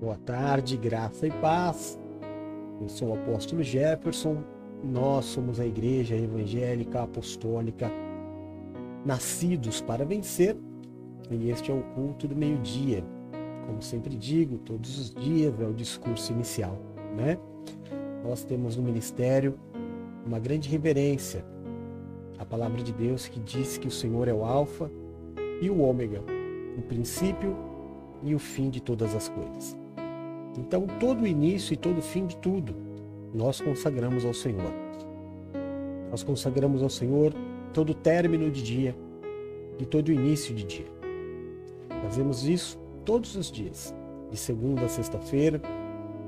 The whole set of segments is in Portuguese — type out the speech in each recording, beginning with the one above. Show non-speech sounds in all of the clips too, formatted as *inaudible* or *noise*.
Boa tarde, graça e paz. Eu sou o apóstolo Jefferson. Nós somos a Igreja Evangélica Apostólica Nascidos para Vencer e este é o culto do meio-dia. Como sempre digo, todos os dias é o discurso inicial, né? Nós temos no ministério uma grande reverência à palavra de Deus que diz que o Senhor é o Alfa e o Ômega, o princípio e o fim de todas as coisas. Então, todo o início e todo o fim de tudo, nós consagramos ao Senhor. Nós consagramos ao Senhor todo o término de dia e todo o início de dia. Fazemos isso todos os dias, de segunda a sexta-feira,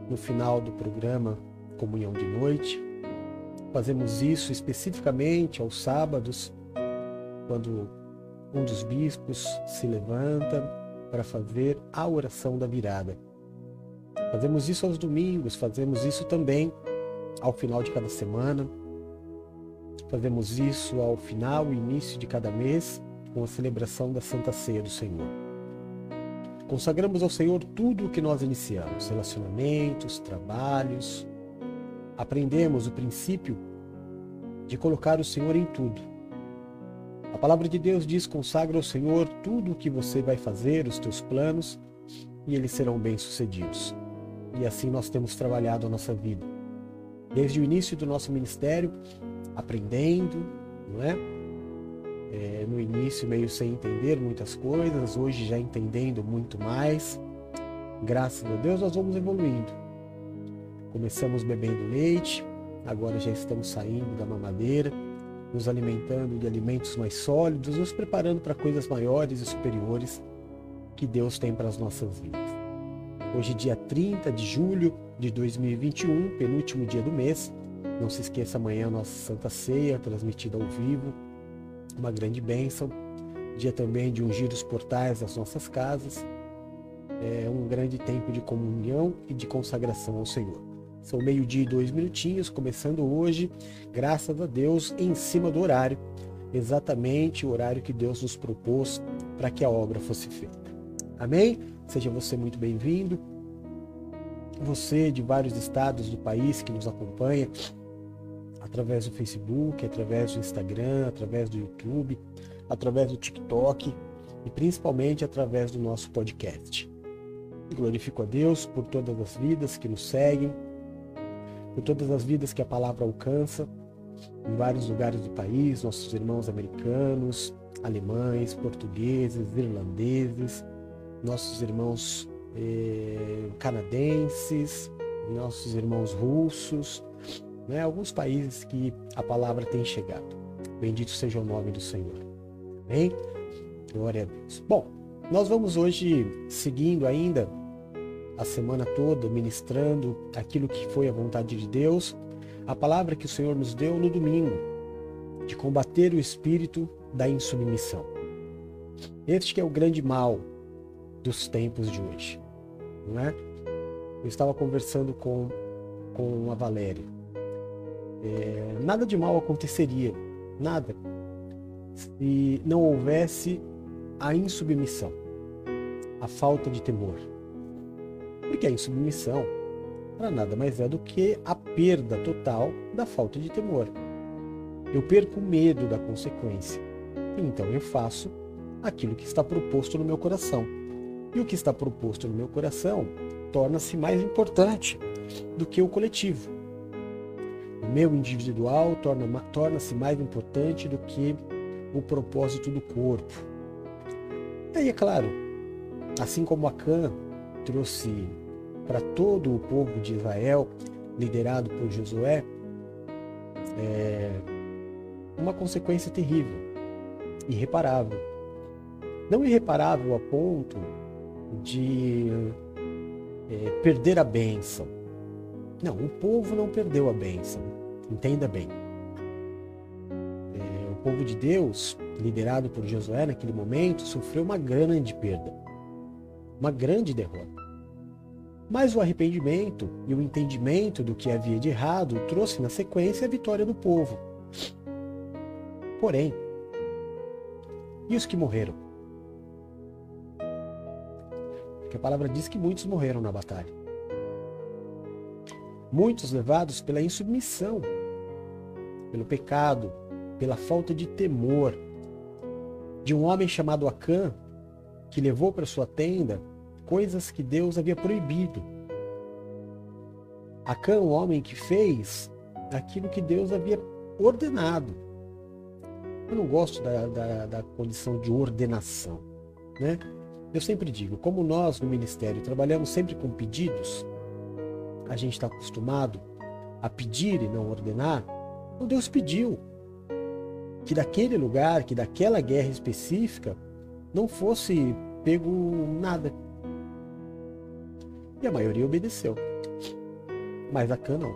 no final do programa Comunhão de Noite. Fazemos isso especificamente aos sábados, quando um dos bispos se levanta para fazer a oração da virada Fazemos isso aos domingos, fazemos isso também ao final de cada semana. Fazemos isso ao final e início de cada mês, com a celebração da Santa Ceia do Senhor. Consagramos ao Senhor tudo o que nós iniciamos, relacionamentos, trabalhos. Aprendemos o princípio de colocar o Senhor em tudo. A palavra de Deus diz: consagra ao Senhor tudo o que você vai fazer, os teus planos, e eles serão bem-sucedidos. E assim nós temos trabalhado a nossa vida. Desde o início do nosso ministério, aprendendo, não é? é? no início meio sem entender muitas coisas, hoje já entendendo muito mais. Graças a Deus nós vamos evoluindo. Começamos bebendo leite, agora já estamos saindo da mamadeira, nos alimentando de alimentos mais sólidos, nos preparando para coisas maiores e superiores que Deus tem para as nossas vidas. Hoje, dia 30 de julho de 2021, penúltimo dia do mês. Não se esqueça amanhã a nossa Santa Ceia, transmitida ao vivo. Uma grande bênção. Dia também de ungir os portais das nossas casas. É um grande tempo de comunhão e de consagração ao Senhor. São meio-dia e dois minutinhos, começando hoje, graças a Deus, em cima do horário, exatamente o horário que Deus nos propôs para que a obra fosse feita. Amém? Seja você muito bem-vindo. Você de vários estados do país que nos acompanha através do Facebook, através do Instagram, através do YouTube, através do TikTok e principalmente através do nosso podcast. Glorifico a Deus por todas as vidas que nos seguem, por todas as vidas que a palavra alcança em vários lugares do país, nossos irmãos americanos, alemães, portugueses, irlandeses, nossos irmãos eh, canadenses, nossos irmãos russos, né? alguns países que a palavra tem chegado. Bendito seja o nome do Senhor. Amém? Glória a Deus. Bom, nós vamos hoje seguindo ainda a semana toda ministrando aquilo que foi a vontade de Deus, a palavra que o Senhor nos deu no domingo, de combater o espírito da insubmissão. Este que é o grande mal dos tempos de hoje, não é? Eu estava conversando com, com a Valéria. É, nada de mal aconteceria, nada, se não houvesse a insubmissão, a falta de temor. Porque a insubmissão para nada mais é do que a perda total da falta de temor. Eu perco o medo da consequência. Então eu faço aquilo que está proposto no meu coração. E o que está proposto no meu coração torna-se mais importante do que o coletivo. O meu individual torna-se torna mais importante do que o propósito do corpo. E aí, é claro, assim como Acã trouxe para todo o povo de Israel, liderado por Josué, é uma consequência terrível, irreparável. Não irreparável a ponto de é, perder a bênção. Não, o povo não perdeu a bênção. Entenda bem. É, o povo de Deus, liderado por Josué naquele momento, sofreu uma grande perda, uma grande derrota. Mas o arrependimento e o entendimento do que havia de errado trouxe na sequência a vitória do povo. Porém, e os que morreram? Que a palavra diz que muitos morreram na batalha. Muitos levados pela insubmissão, pelo pecado, pela falta de temor de um homem chamado Acã, que levou para sua tenda coisas que Deus havia proibido. Acã, um homem que fez aquilo que Deus havia ordenado. Eu não gosto da, da, da condição de ordenação. Né? Eu sempre digo, como nós no ministério trabalhamos sempre com pedidos, a gente está acostumado a pedir e não ordenar, então Deus pediu que daquele lugar, que daquela guerra específica, não fosse pego nada. E a maioria obedeceu. Mas a Cã não.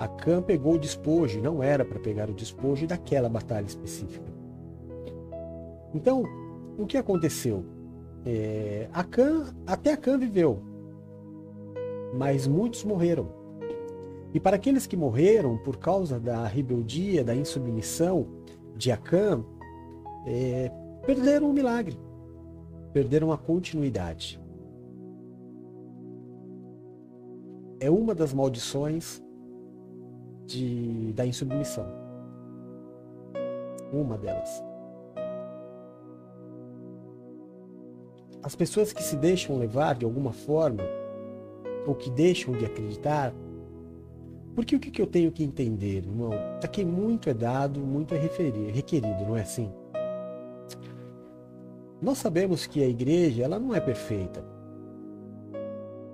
A Cã pegou o despojo, não era para pegar o despojo daquela batalha específica. Então, o que aconteceu? É, a Cã, até a Cã viveu, mas muitos morreram. E para aqueles que morreram por causa da rebeldia, da insubmissão de Acã, é, perderam o milagre, perderam a continuidade. É uma das maldições de, da insubmissão. Uma delas. As pessoas que se deixam levar de alguma forma ou que deixam de acreditar. Porque o que, eu tenho que entender, irmão? A quem muito é dado, muito é requerido, não é assim? Nós sabemos que a igreja ela não é perfeita,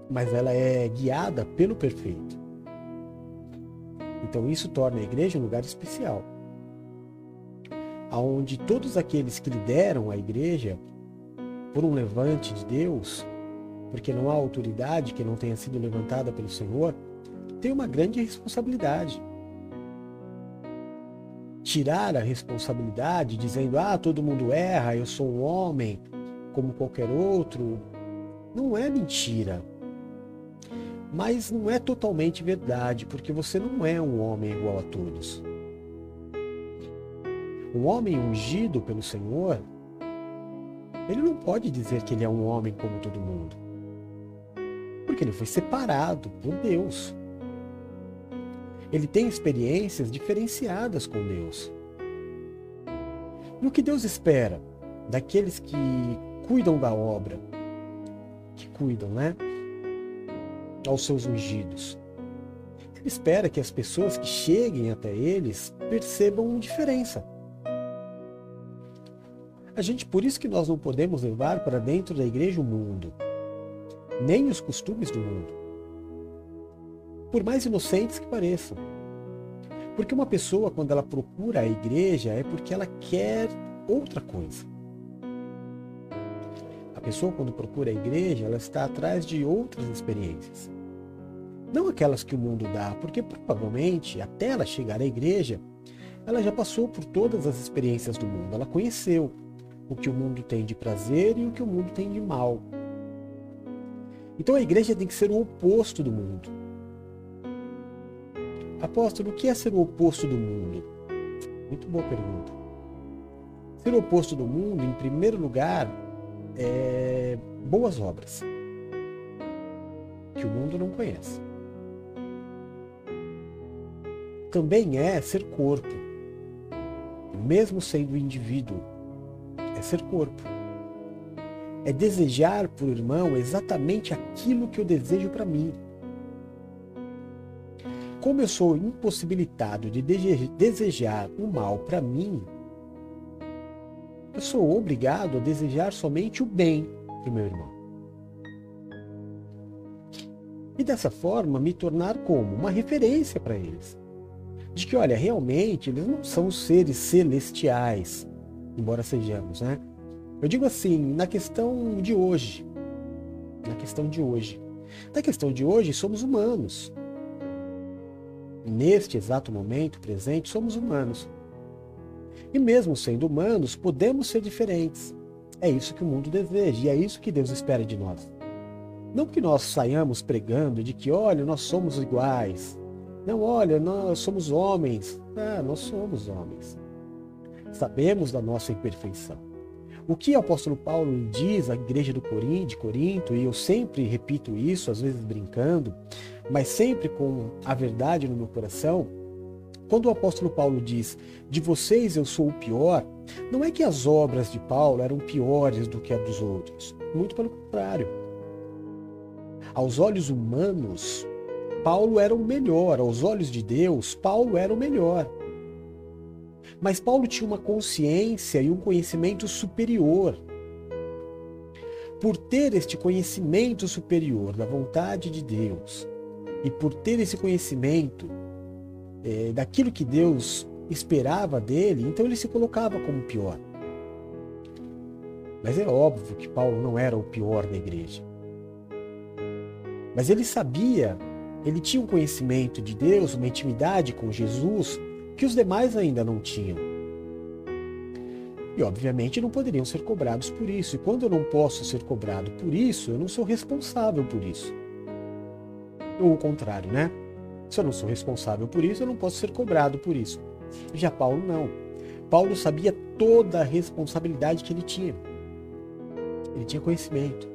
mas ela é guiada pelo perfeito. Então isso torna a igreja um lugar especial, aonde todos aqueles que lideram a igreja por um levante de Deus porque não há autoridade que não tenha sido levantada pelo Senhor, tem uma grande responsabilidade. Tirar a responsabilidade dizendo, ah, todo mundo erra, eu sou um homem como qualquer outro, não é mentira. Mas não é totalmente verdade, porque você não é um homem igual a todos. Um homem ungido pelo Senhor, ele não pode dizer que ele é um homem como todo mundo. Porque ele foi separado por Deus. Ele tem experiências diferenciadas com Deus. E o que Deus espera daqueles que cuidam da obra, que cuidam, né? Aos seus ungidos. Ele espera que as pessoas que cheguem até eles percebam diferença. A gente, por isso que nós não podemos levar para dentro da igreja o mundo nem os costumes do mundo. Por mais inocentes que pareçam. Porque uma pessoa, quando ela procura a igreja, é porque ela quer outra coisa. A pessoa, quando procura a igreja, ela está atrás de outras experiências. Não aquelas que o mundo dá, porque provavelmente, até ela chegar à igreja, ela já passou por todas as experiências do mundo. Ela conheceu o que o mundo tem de prazer e o que o mundo tem de mal. Então a igreja tem que ser o oposto do mundo. Apóstolo, o que é ser o oposto do mundo? Muito boa pergunta. Ser o oposto do mundo, em primeiro lugar, é boas obras que o mundo não conhece. Também é ser corpo, mesmo sendo indivíduo, é ser corpo é desejar por irmão exatamente aquilo que eu desejo para mim. Como eu sou impossibilitado de desejar o mal para mim, eu sou obrigado a desejar somente o bem para o meu irmão. E dessa forma me tornar como? Uma referência para eles. De que, olha, realmente eles não são seres celestiais, embora sejamos, né? Eu digo assim, na questão de hoje. Na questão de hoje. Na questão de hoje, somos humanos. Neste exato momento presente, somos humanos. E mesmo sendo humanos, podemos ser diferentes. É isso que o mundo deseja e é isso que Deus espera de nós. Não que nós saiamos pregando de que, olha, nós somos iguais. Não, olha, nós somos homens. Ah, nós somos homens. Sabemos da nossa imperfeição. O que o apóstolo Paulo diz à igreja do Corinto, de Corinto, e eu sempre repito isso, às vezes brincando, mas sempre com a verdade no meu coração, quando o apóstolo Paulo diz: "De vocês eu sou o pior", não é que as obras de Paulo eram piores do que a dos outros, muito pelo contrário. Aos olhos humanos, Paulo era o melhor, aos olhos de Deus, Paulo era o melhor. Mas Paulo tinha uma consciência e um conhecimento superior. Por ter este conhecimento superior da vontade de Deus e por ter esse conhecimento é, daquilo que Deus esperava dele, então ele se colocava como pior. Mas é óbvio que Paulo não era o pior da igreja. Mas ele sabia, ele tinha um conhecimento de Deus, uma intimidade com Jesus que os demais ainda não tinham. E obviamente não poderiam ser cobrados por isso. E quando eu não posso ser cobrado por isso, eu não sou responsável por isso. Ou o contrário, né? Se eu não sou responsável por isso, eu não posso ser cobrado por isso. Já Paulo não. Paulo sabia toda a responsabilidade que ele tinha. Ele tinha conhecimento.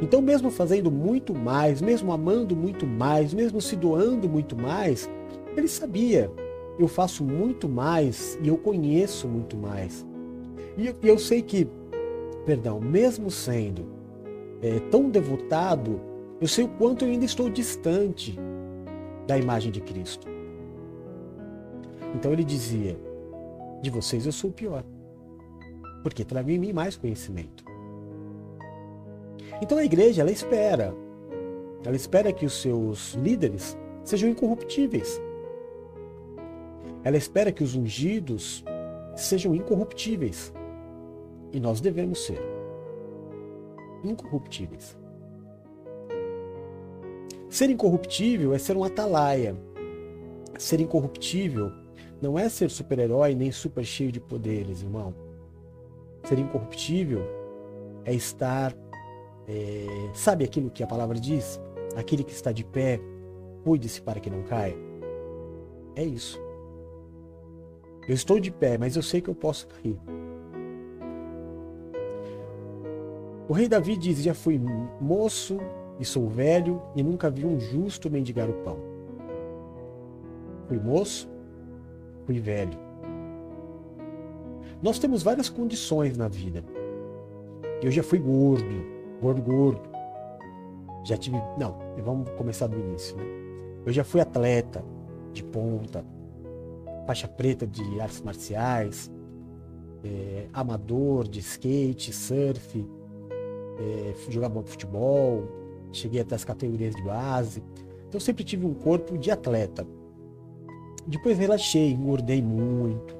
Então, mesmo fazendo muito mais, mesmo amando muito mais, mesmo se doando muito mais, ele sabia, eu faço muito mais e eu conheço muito mais. E eu, sei que, perdão, mesmo sendo é, tão devotado, eu sei o quanto eu ainda estou distante da imagem de Cristo. Então ele dizia: De vocês eu sou o pior, porque trago em mim mais conhecimento. Então a igreja, ela espera. Ela espera que os seus líderes sejam incorruptíveis. Ela espera que os ungidos sejam incorruptíveis. E nós devemos ser incorruptíveis. Ser incorruptível é ser um atalaia. Ser incorruptível não é ser super-herói nem super cheio de poderes, irmão. Ser incorruptível é estar. É, sabe aquilo que a palavra diz? Aquele que está de pé, cuide-se para que não caia. É isso. Eu estou de pé, mas eu sei que eu posso cair. O rei Davi diz: Já fui moço e sou velho e nunca vi um justo mendigar o pão. Fui moço, fui velho. Nós temos várias condições na vida. Eu já fui gordo, gordo, gordo. Já tive. Não, vamos começar do início. Né? Eu já fui atleta de ponta, faixa preta de artes marciais, é, amador de skate, surf, é, jogava futebol, cheguei até as categorias de base. Então sempre tive um corpo de atleta. Depois relaxei, engordei muito.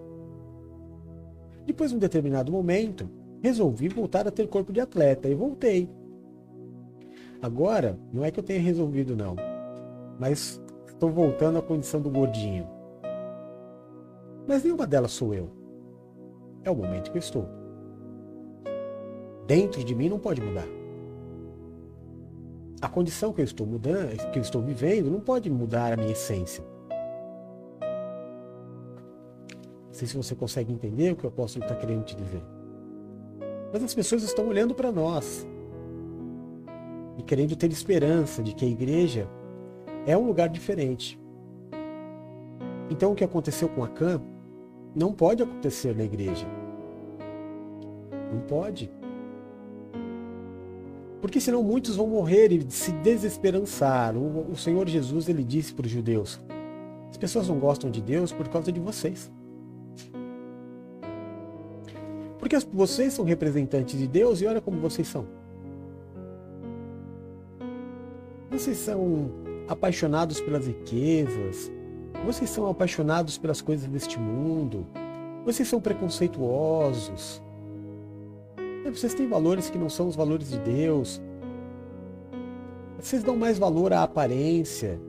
Depois, em um determinado momento, resolvi voltar a ter corpo de atleta e voltei. Agora, não é que eu tenha resolvido não, mas estou voltando à condição do gordinho. Mas nenhuma delas sou eu. É o momento que eu estou. Dentro de mim não pode mudar. A condição que eu estou mudando, que eu estou vivendo, não pode mudar a minha essência. Não sei se você consegue entender o que o apóstolo está querendo te dizer. Mas as pessoas estão olhando para nós e querendo ter esperança de que a igreja é um lugar diferente. Então o que aconteceu com a Cam não pode acontecer na igreja. Não pode. Porque senão muitos vão morrer e se desesperançar. O, Senhor Jesus ele disse para os judeus: as pessoas não gostam de Deus por causa de vocês. Porque vocês são representantes de Deus e olha como vocês são. Vocês são apaixonados pelas riquezas, vocês são apaixonados pelas coisas deste mundo. Vocês são preconceituosos. Vocês têm valores que não são os valores de Deus. Vocês dão mais valor à aparência.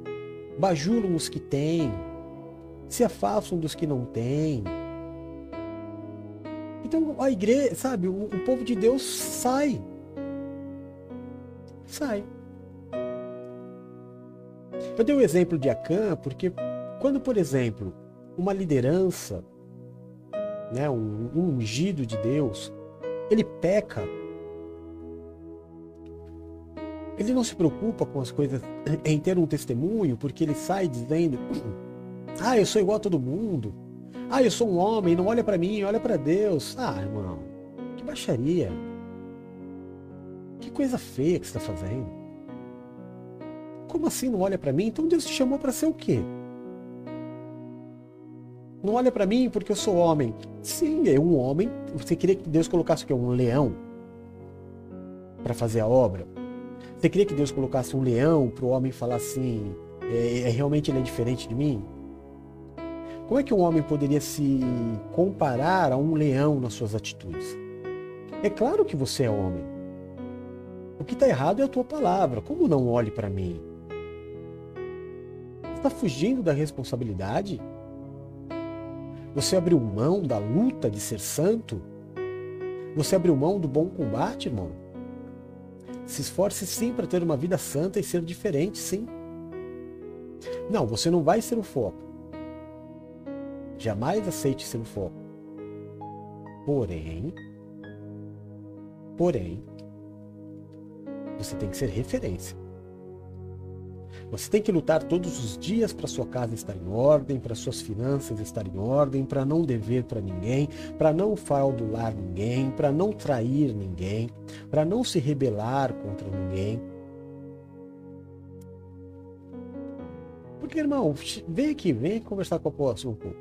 Bajulam os que têm. Se afastam dos que não têm. Então a igreja, sabe, o, o povo de Deus sai. Sai. Eu dei o exemplo de Acã porque quando, por exemplo, uma liderança né, um, um ungido de Deus, ele peca. Ele não se preocupa com as coisas em ter um testemunho, porque ele sai dizendo: *clears throat* Ah, eu sou igual a todo mundo. Ah, eu sou um homem, não olha para mim, olha para Deus. Ah, irmão, que baixaria. Que coisa feia que você está fazendo. Como assim não olha para mim? Então Deus te chamou para ser o quê? Não olha para mim porque eu sou homem. Sim, é um homem. Você queria que Deus colocasse o quê? Um leão para fazer a obra? Você queria que Deus colocasse um leão para o homem falar assim: é, é, realmente ele é diferente de mim? Como é que um homem poderia se comparar a um leão nas suas atitudes? É claro que você é homem. O que está errado é a tua palavra. Como não olhe para mim? Você está fugindo da responsabilidade? Você abriu mão da luta de ser santo? Você abriu mão do bom combate, irmão? Se esforce sim para ter uma vida santa e ser diferente, sim. Não, você não vai ser o foco. Jamais aceite ser o foco. Porém, porém, você tem que ser referência. Você tem que lutar todos os dias para sua casa estar em ordem, para suas finanças estarem em ordem, para não dever para ninguém, para não fraudular ninguém, para não trair ninguém, para não se rebelar contra ninguém. Porque, irmão, vem aqui, vem conversar com o apóstolo um pouco.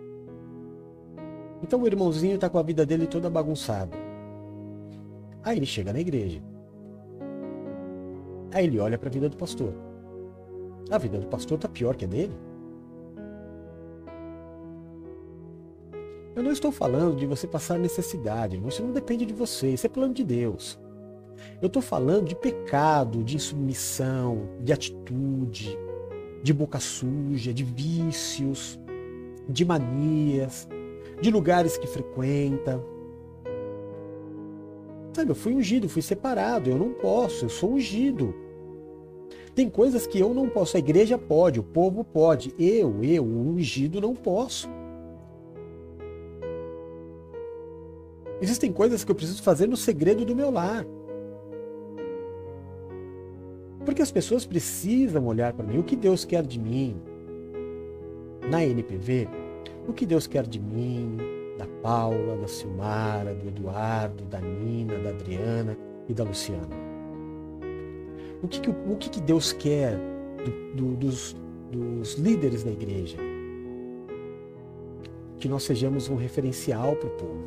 Então o irmãozinho está com a vida dele toda bagunçada. Aí ele chega na igreja. Aí ele olha para a vida do pastor. A vida do pastor está pior que a dele. Eu não estou falando de você passar necessidade, isso não depende de você, isso é plano de Deus. Eu estou falando de pecado, de insubmissão, de atitude, de boca suja, de vícios, de manias, de lugares que frequenta. Sabe, eu fui ungido, fui separado, eu não posso, eu sou ungido. Tem coisas que eu não posso, a igreja pode, o povo pode, eu, eu, o ungido, não posso. Existem coisas que eu preciso fazer no segredo do meu lar. Porque as pessoas precisam olhar para mim, o que Deus quer de mim. Na NPV, o que Deus quer de mim, da Paula, da Silmara, do Eduardo, da Nina, da Adriana e da Luciana. O que, que o que, que Deus quer do, do, dos, dos líderes da igreja? Que nós sejamos um referencial para o povo.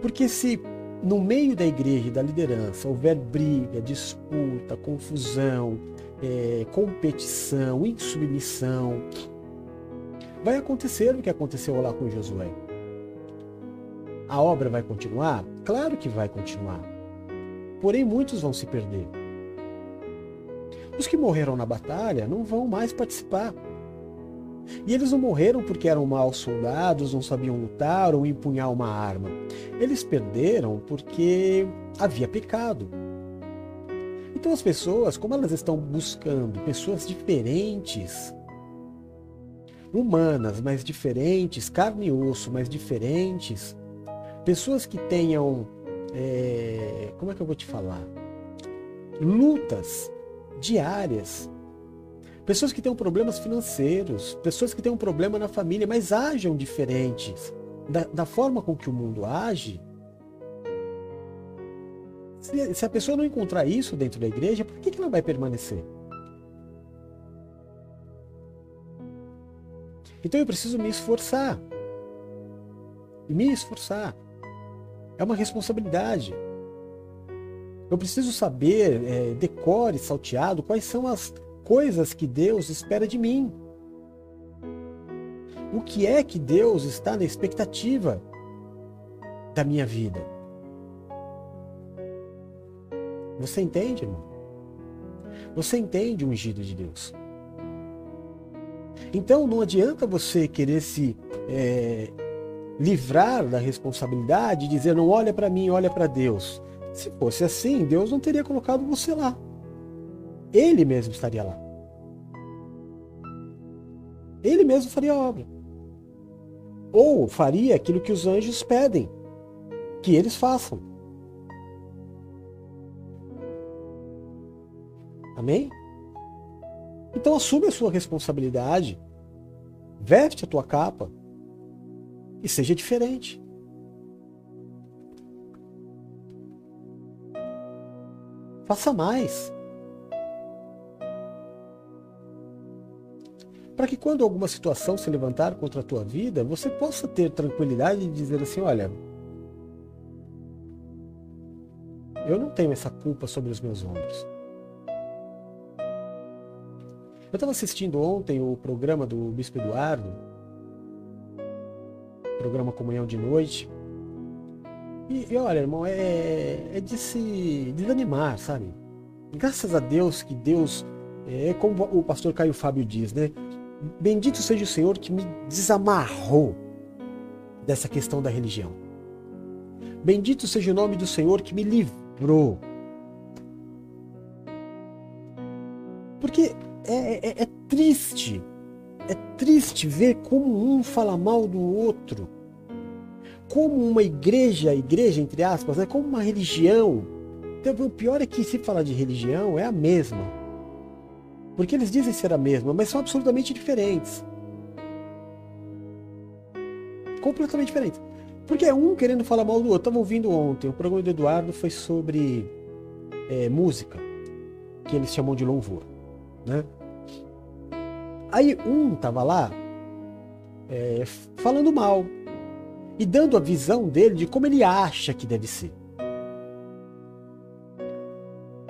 Porque se no meio da igreja e da liderança houver briga, disputa, confusão, é, competição, insubmissão, vai acontecer o que aconteceu lá com Josué. A obra vai continuar? Claro que vai continuar porém muitos vão se perder. Os que morreram na batalha não vão mais participar. E eles não morreram porque eram maus soldados, não sabiam lutar ou empunhar uma arma. Eles perderam porque havia pecado. Então as pessoas, como elas estão buscando pessoas diferentes, humanas, mas diferentes, carne e osso, mas diferentes, pessoas que tenham é, como é que eu vou te falar? Lutas diárias. Pessoas que têm problemas financeiros, pessoas que têm um problema na família, mas ajam diferentes da, da forma com que o mundo age. Se, se, a pessoa não encontrar isso dentro da igreja, por que, que ela vai permanecer? Então eu preciso me esforçar. Me esforçar. É uma responsabilidade. Eu preciso saber, é, decore, salteado, quais são as coisas que Deus espera de mim. O que é que Deus está na expectativa da minha vida? Você entende, irmão? Você entende o ungido de Deus? Então não adianta você querer se é, livrar da responsabilidade e dizer não olha para mim, olha para Deus. Se fosse assim, Deus não teria colocado você lá. Ele mesmo estaria lá. Ele mesmo faria a obra. Ou faria aquilo que os anjos pedem que eles façam. Amém? Então assume a sua responsabilidade, veste a tua capa e seja diferente. Faça mais. Para que quando alguma situação se levantar contra a tua vida, você possa ter tranquilidade de dizer assim, olha, eu não tenho essa culpa sobre os meus ombros. Eu estava assistindo ontem o programa do Bispo Eduardo, programa Comunhão de Noite, e, e olha, irmão, é, é de se desanimar, sabe? Graças a Deus que Deus, é como o pastor Caio Fábio diz, né? Bendito seja o Senhor que me desamarrou dessa questão da religião. Bendito seja o nome do Senhor que me livrou. Porque é, é, é triste, é triste ver como um fala mal do outro como uma igreja, igreja entre aspas, né, como uma religião. Então, o pior é que se falar de religião é a mesma. Porque eles dizem ser a mesma, mas são absolutamente diferentes. Completamente diferentes. Porque é um querendo falar mal do outro. Estava ouvindo ontem, o programa do Eduardo foi sobre é, música, que eles chamam de louvor. Né? Aí um tava lá é, falando mal, e dando a visão dele de como ele acha que deve ser.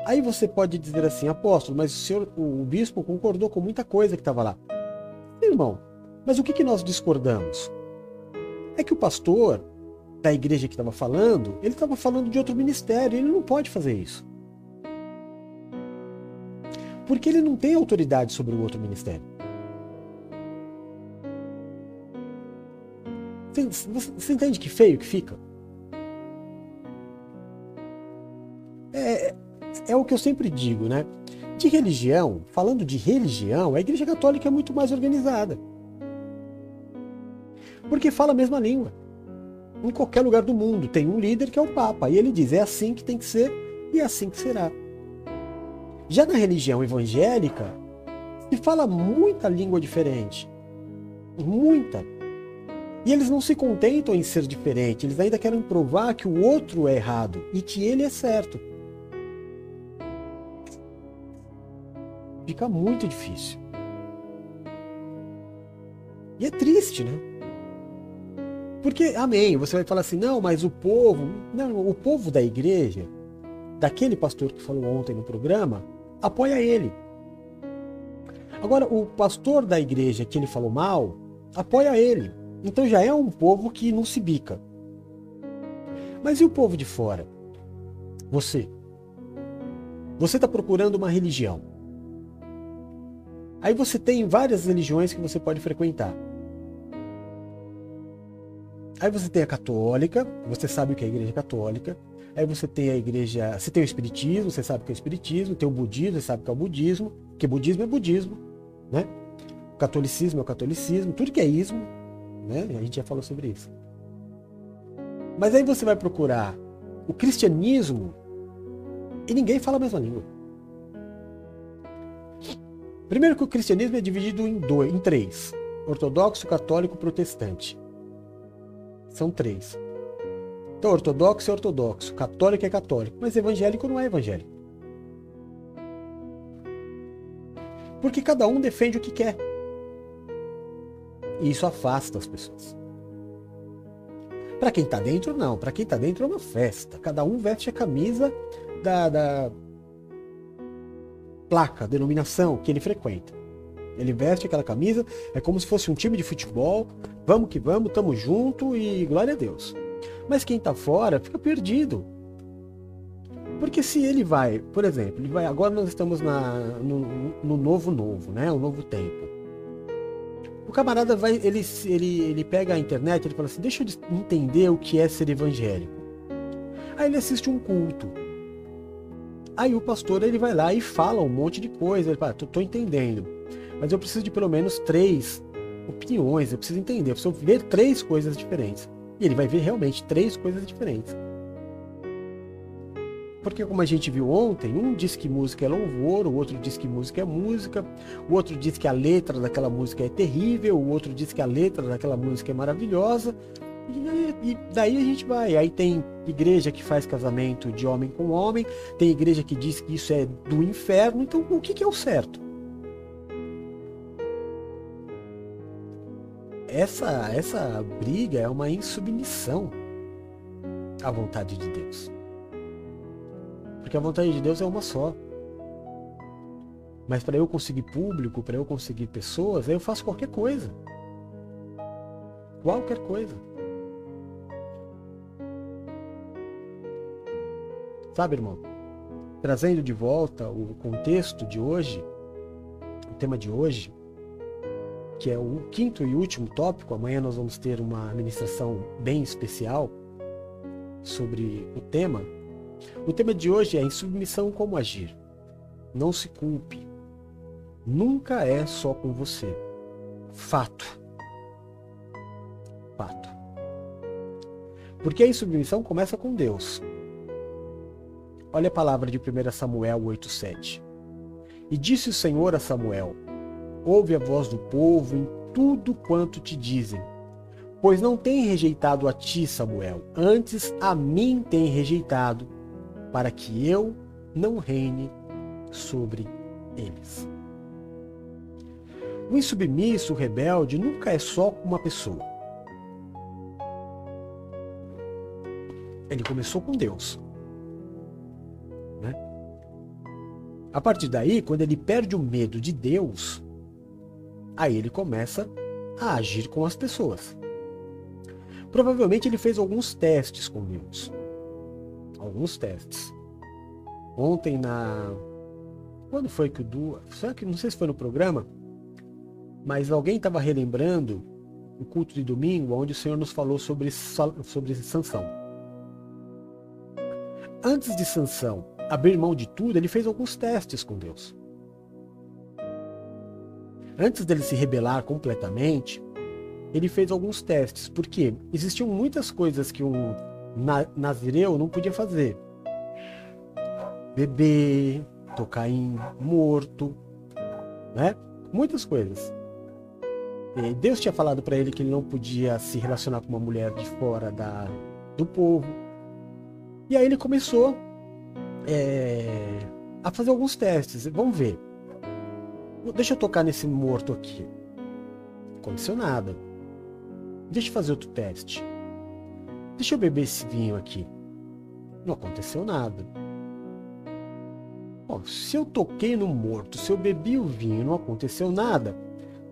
Aí você pode dizer assim, apóstolo, mas o senhor, o bispo concordou com muita coisa que estava lá. Irmão, mas o que, que nós discordamos? É que o pastor da igreja que estava falando, ele estava falando de outro ministério, ele não pode fazer isso. Porque ele não tem autoridade sobre o outro ministério. Você, você entende que feio que fica? É, é o que eu sempre digo, né? De religião, falando de religião, a Igreja Católica é muito mais organizada. Porque fala a mesma língua. Em qualquer lugar do mundo tem um líder que é o Papa. E ele diz: é assim que tem que ser e é assim que será. Já na religião evangélica, se fala muita língua diferente. Muita. E eles não se contentam em ser diferente, eles ainda querem provar que o outro é errado e que ele é certo. Fica muito difícil. E é triste, né? Porque, amém, você vai falar assim, não, mas o povo, não, o povo da igreja, daquele pastor que falou ontem no programa, apoia ele. Agora, o pastor da igreja que ele falou mal, apoia ele. Então já é um povo que não se bica. Mas e o povo de fora? Você. Você está procurando uma religião. Aí você tem várias religiões que você pode frequentar. Aí você tem a católica, você sabe o que é a igreja católica. Aí você tem a igreja, você tem o espiritismo, você sabe o que é o espiritismo, tem o budismo, você sabe o que é o budismo, que budismo é budismo, né? O catolicismo é o catolicismo, tudo que é ismo né? A gente já falou sobre isso. Mas aí você vai procurar o cristianismo e ninguém fala a mesma língua. Primeiro que o cristianismo é dividido em dois, em três: ortodoxo, católico, protestante. São três. Então, ortodoxo é ortodoxo, católico é católico, mas evangélico não é evangélico. Porque cada um defende o que quer. E isso afasta as pessoas. Para quem está dentro, não. Para quem está dentro é uma festa. Cada um veste a camisa da, da placa, denominação que ele frequenta. Ele veste aquela camisa, é como se fosse um time de futebol. Vamos que vamos, tamo junto e glória a Deus. Mas quem está fora fica perdido. Porque se ele vai, por exemplo, ele vai, agora nós estamos na, no, no novo novo, né? O novo tempo. Camarada vai, ele, ele, ele pega a internet, ele fala assim, deixa eu entender o que é ser evangélico. Aí ele assiste um culto. Aí o pastor ele vai lá e fala um monte de coisa. Ele fala, tô, tô entendendo, mas eu preciso de pelo menos três opiniões, eu preciso entender, eu preciso ver três coisas diferentes. E ele vai ver realmente três coisas diferentes. Porque como a gente viu ontem, um diz que música é louvor, o outro diz que música é música, o outro diz que a letra daquela música é terrível, o outro diz que a letra daquela música é maravilhosa. E, e, daí a gente vai. Aí tem igreja que faz casamento de homem com homem, tem igreja que diz que isso é do inferno. Então, o que, que é o certo? Essa, essa briga é uma insubmissão à vontade de Deus. Porque a vontade de Deus é uma só. Mas para eu conseguir público, para eu conseguir pessoas, aí eu faço qualquer coisa. Qualquer coisa. Sabe, irmão? Trazendo de volta o contexto de hoje, o tema de hoje, que é o quinto e último tópico. Amanhã nós vamos ter uma ministração bem especial sobre o tema. O tema de hoje é em submissão como agir. Não se culpe. Nunca é só com você. Fato. Fato. Porque a insubmissão começa com Deus. Olha a palavra de 1 Samuel 8,7. E disse o Senhor a Samuel: Ouve a voz do povo em tudo quanto te dizem. Pois não tem rejeitado a ti, Samuel, antes a mim tem rejeitado, para que eu não reine sobre eles. O insubmisso, o rebelde, nunca é só uma pessoa. Ele começou com Deus. Né? A partir daí, quando ele perde o medo de Deus, aí ele começa a agir com as pessoas. Provavelmente ele fez alguns testes com Deus. Alguns testes. Ontem na. Quando foi que o Du. Será que não sei se foi no programa? Mas alguém estava relembrando o culto de domingo, onde o Senhor nos falou sobre, sobre Sansão. Antes de Sansão abrir mão de tudo, ele fez alguns testes com Deus. Antes dele se rebelar completamente, ele fez alguns testes, porque existiam muitas coisas que um nazireu não podia fazer. Beber, tocar em morto, né? Muitas coisas. E Deus tinha falado para ele que ele não podia se relacionar com uma mulher de fora da, do povo. E aí ele começou é, a fazer alguns testes. Vamos ver. Deixa eu tocar nesse morto aqui. Aconteceu nada. Deixa eu fazer outro teste. Deixa eu beber esse vinho aqui. Não aconteceu nada. Bom, se eu toquei no morto, se eu bebi o vinho não aconteceu nada,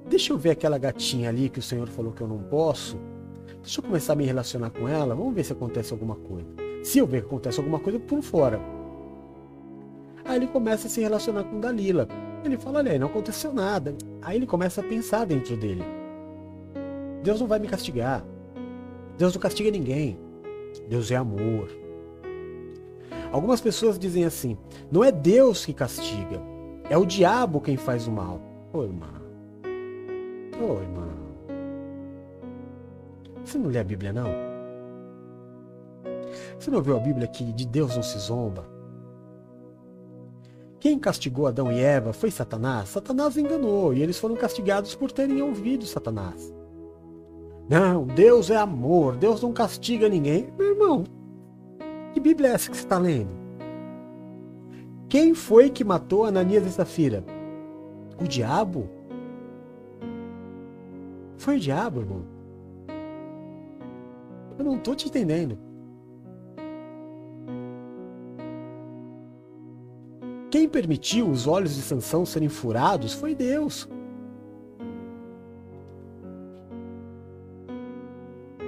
deixa eu ver aquela gatinha ali que o Senhor falou que eu não posso. Deixa eu começar a me relacionar com ela, vamos ver se acontece alguma coisa. Se eu ver que acontece alguma coisa, por fora. Aí ele começa a se relacionar com Dalila. Ele fala, olha não aconteceu nada. Aí ele começa a pensar dentro dele. Deus não vai me castigar. Deus não castiga ninguém. Deus é amor. Algumas pessoas dizem assim: não é Deus que castiga, é o diabo quem faz o mal. Ô irmã. Ô irmã. Você não lê a Bíblia, não? Você não viu a Bíblia que de Deus não se zomba? Quem castigou Adão e Eva foi Satanás. Satanás enganou e eles foram castigados por terem ouvido Satanás. Não, Deus é amor, Deus não castiga ninguém. Meu irmão, que Bíblia é essa que você está lendo? Quem foi que matou Ananias e Safira? O diabo? Foi o diabo, irmão. Eu não estou te entendendo. Quem permitiu os olhos de Sansão serem furados foi Deus.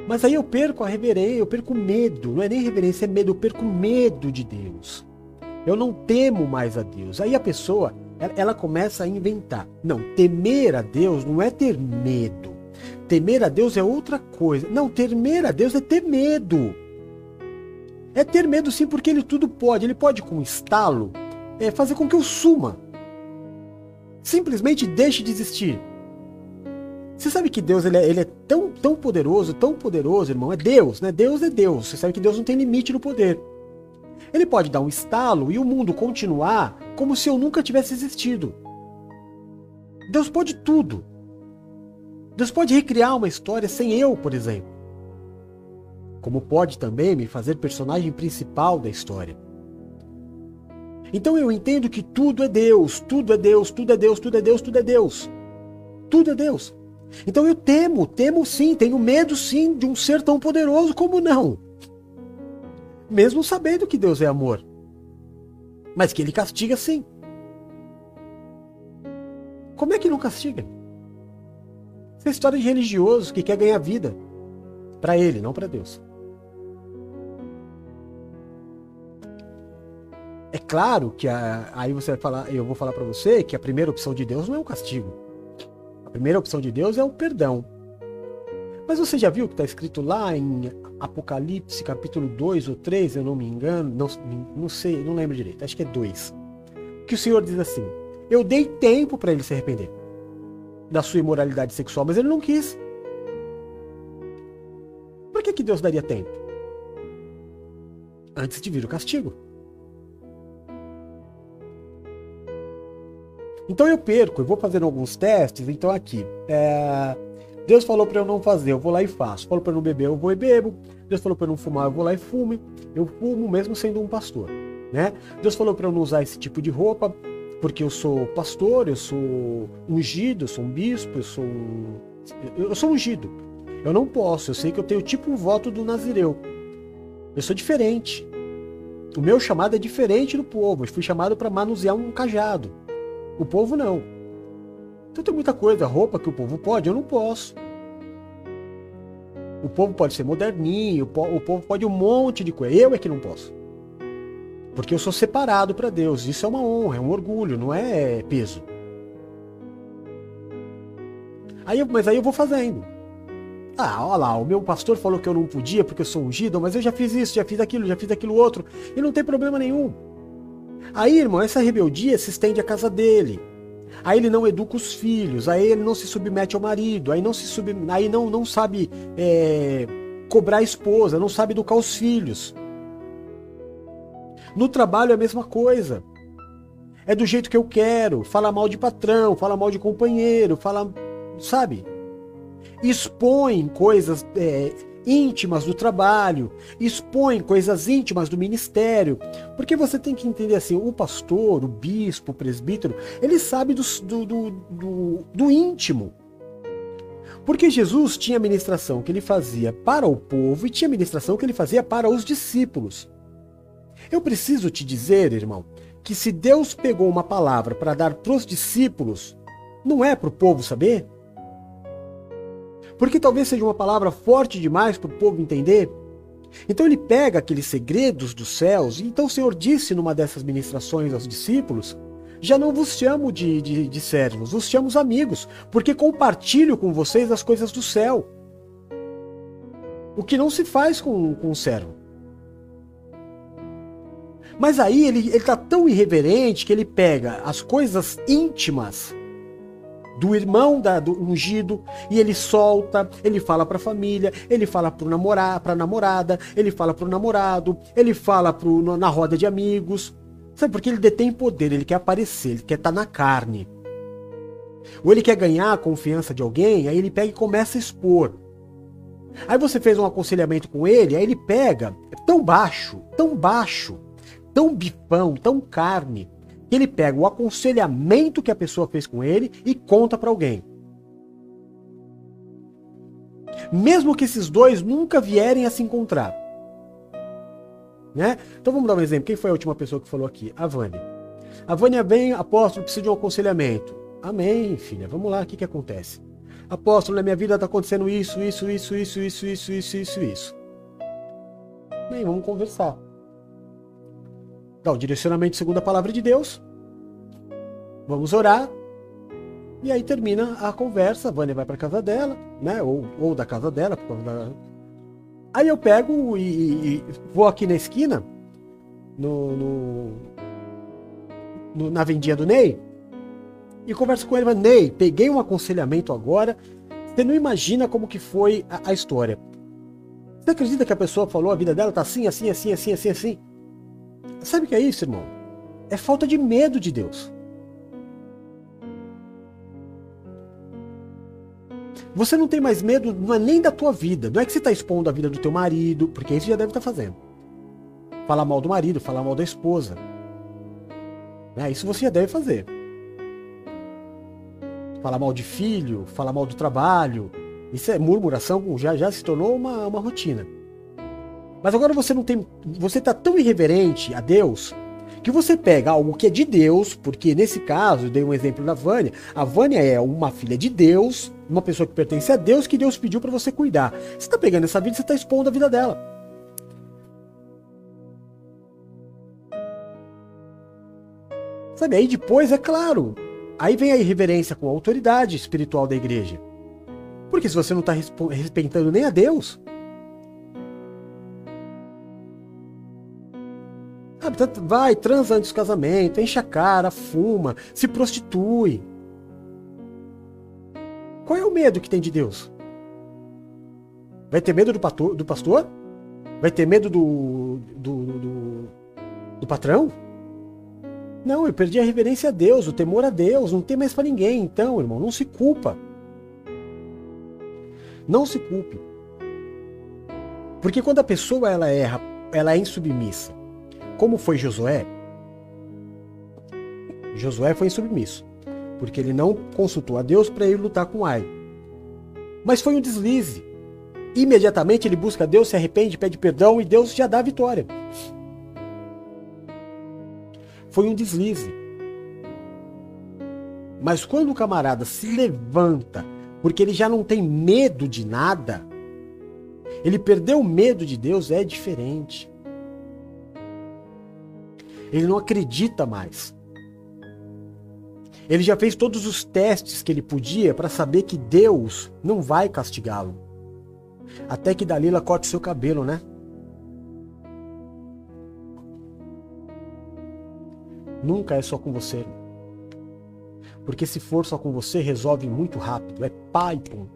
Mas aí eu perco a reverência, eu perco medo. Não é nem reverência, é medo. Eu perco medo de Deus. Eu não temo mais a Deus. Aí a pessoa, ela, começa a inventar. Não, temer a Deus não é ter medo. Temer a Deus é outra coisa. Não, temer a Deus é ter medo. É ter medo sim, porque ele tudo pode. Ele pode, com estalo, é fazer com que eu suma. Simplesmente deixe de existir. Você sabe que Deus ele é, ele é, tão, tão poderoso, tão poderoso, irmão. É Deus, né? Deus é Deus. Você sabe que Deus não tem limite no poder. Ele pode dar um estalo e o mundo continuar como se eu nunca tivesse existido. Deus pode tudo. Deus pode recriar uma história sem eu, por exemplo. Como pode também me fazer personagem principal da história. Então eu entendo que tudo é Deus, tudo é Deus, tudo é Deus, tudo é Deus, tudo é Deus. Tudo é Deus. Então eu temo, temo sim, tenho medo sim de um ser tão poderoso como não. Mesmo sabendo que Deus é amor. Mas que ele castiga sim. Como é que não castiga? Essa é história de religioso que quer ganhar vida. Para ele, não para Deus. É claro que a, aí você vai falar, eu vou falar para você que a primeira opção de Deus não é o castigo. Primeira opção de Deus é o perdão. Mas você já viu que está escrito lá em Apocalipse, capítulo 2 ou 3, eu não me engano, não, não sei, não lembro direito, acho que é 2. Que o Senhor diz assim: Eu dei tempo para ele se arrepender da sua imoralidade sexual, mas ele não quis. Por que, que Deus daria tempo? Antes de vir o castigo. Então eu perco, eu vou fazendo alguns testes. Então aqui, é... Deus falou para eu não fazer, eu vou lá e faço. Falou para eu não beber, eu vou e bebo. Deus falou para eu não fumar, eu vou lá e fumo. Eu fumo mesmo sendo um pastor, né? Deus falou para eu não usar esse tipo de roupa porque eu sou pastor, eu sou ungido, eu sou um bispo, eu sou um... eu sou ungido. Eu não posso, eu sei que eu tenho tipo um voto do Nazireu. Eu sou diferente. O meu chamado é diferente do povo. Eu fui chamado para manusear um cajado. O povo não. Então tem muita coisa, roupa que o povo pode, eu não posso. O povo pode ser moderninho, o povo pode um monte de coisa. Eu é que não posso. Porque eu sou separado para Deus. Isso é uma honra, é um orgulho, não é peso. Aí, mas aí eu vou fazendo. Ah, olha lá, o meu pastor falou que eu não podia porque eu sou ungido, mas eu já fiz isso, já fiz aquilo, já fiz aquilo outro, e não tem problema nenhum. Aí, irmão, essa rebeldia se estende à casa dele. Aí ele não educa os filhos, aí ele não se submete ao marido, aí não se sub... aí não, não sabe é, cobrar a esposa, não sabe educar os filhos. No trabalho é a mesma coisa. É do jeito que eu quero, fala mal de patrão, fala mal de companheiro, fala, sabe? Expõe coisas é, íntimas do trabalho, expõe coisas íntimas do ministério. Porque você tem que entender assim, o pastor, o bispo, o presbítero, ele sabe do, do, do, do, do íntimo. Porque Jesus tinha ministração que ele fazia para o povo e tinha ministração que ele fazia para os discípulos. Eu preciso te dizer, irmão, que se Deus pegou uma palavra para dar para os discípulos, não é para o povo saber? Porque talvez seja uma palavra forte demais para o povo entender. Então ele pega aqueles segredos dos céus, e então o Senhor disse numa dessas ministrações aos discípulos: Já não vos chamo de, de, de servos, vos chamo amigos, porque compartilho com vocês as coisas do céu. O que não se faz com, com um servo. Mas aí ele está tão irreverente que ele pega as coisas íntimas do irmão da, do ungido e ele solta, ele fala para a família, ele fala para namorar, para namorada, ele fala para o namorado, ele fala pro, na roda de amigos. Sabe porque ele detém poder, ele quer aparecer, ele quer estar tá na carne. Ou ele quer ganhar a confiança de alguém, aí ele pega e começa a expor. Aí você fez um aconselhamento com ele, aí ele pega, é tão baixo, tão baixo, tão bifão, tão carne, ele pega o aconselhamento que a pessoa fez com ele e conta para alguém. Mesmo que esses dois nunca vierem a se encontrar. Né? Então vamos dar um exemplo. Quem foi a última pessoa que falou aqui? A Vânia. A Vânia vem, apóstolo, precisa de um aconselhamento. Amém, filha. Vamos lá, o que, que acontece? Apóstolo, na minha vida está acontecendo isso, isso, isso, isso, isso, isso, isso, isso, isso. Bem, vamos conversar dá o direcionamento segundo a palavra de Deus. Vamos orar. E aí termina a conversa. A Vânia vai para casa dela, né? Ou, ou da casa dela. Da... Aí eu pego e, e, vou aqui na esquina, no, no, no, na vendinha do Ney, e converso com ele. Ney, peguei um aconselhamento agora Você não imagina como que foi a, a história. Você acredita que a pessoa falou a vida dela tá assim, assim, assim, assim, assim, assim? Sabe o que é isso, irmão? É falta de medo de Deus. Você não tem mais medo, não é nem da tua vida. Não é que você está expondo a vida do teu marido, porque isso já deve estar tá fazendo. Falar mal do marido, falar mal da esposa. É, isso você já deve fazer. Falar mal de filho, falar mal do trabalho. Isso é murmuração, já, já se tornou uma, uma rotina. Mas agora você não tem. Você está tão irreverente a Deus que você pega algo que é de Deus, porque nesse caso, eu dei um exemplo da Vânia. A Vânia é uma filha de Deus, uma pessoa que pertence a Deus, que Deus pediu para você cuidar. Você está pegando essa vida, você está expondo a vida dela. Sabe, aí depois, é claro, aí vem a irreverência com a autoridade espiritual da igreja. Porque se você não está respeitando nem a Deus, Vai, transa antes do casamento, enche a cara, fuma, se prostitui. Qual é o medo que tem de Deus? Vai ter medo do, do pastor? Vai ter medo do, do, do, do patrão? Não, eu perdi a reverência a Deus, o temor a Deus, não tem mais para ninguém. Então, irmão, não se culpa. Não se culpe. Porque quando a pessoa ela erra, ela é insubmissa como foi Josué? Josué foi insubmisso, porque ele não consultou a Deus para ir lutar com Ai. Mas foi um deslize. Imediatamente ele busca Deus, se arrepende, pede perdão e Deus já dá a vitória. Foi um deslize. Mas quando o camarada se levanta, porque ele já não tem medo de nada, ele perdeu o medo de Deus, é diferente. Ele não acredita mais. Ele já fez todos os testes que ele podia para saber que Deus não vai castigá-lo. Até que Dalila corte seu cabelo, né? Nunca é só com você. Porque se for só com você, resolve muito rápido. É pai, pum.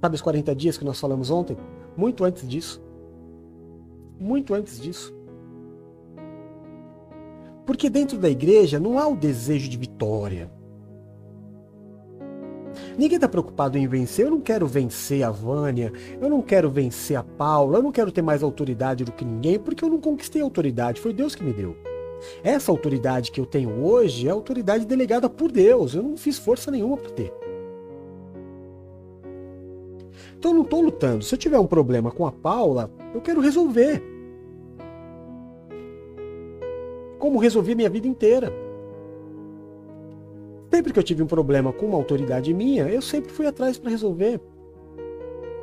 Sabe os 40 dias que nós falamos ontem? Muito antes disso. Muito antes disso. Porque dentro da igreja não há o desejo de vitória. Ninguém está preocupado em vencer. Eu não quero vencer a Vânia, eu não quero vencer a Paula, eu não quero ter mais autoridade do que ninguém, porque eu não conquistei autoridade, foi Deus que me deu. Essa autoridade que eu tenho hoje é autoridade delegada por Deus, eu não fiz força nenhuma para ter. Então eu não estou lutando. Se eu tiver um problema com a Paula, eu quero resolver como resolvi minha vida inteira. Sempre que eu tive um problema com uma autoridade minha, eu sempre fui atrás para resolver.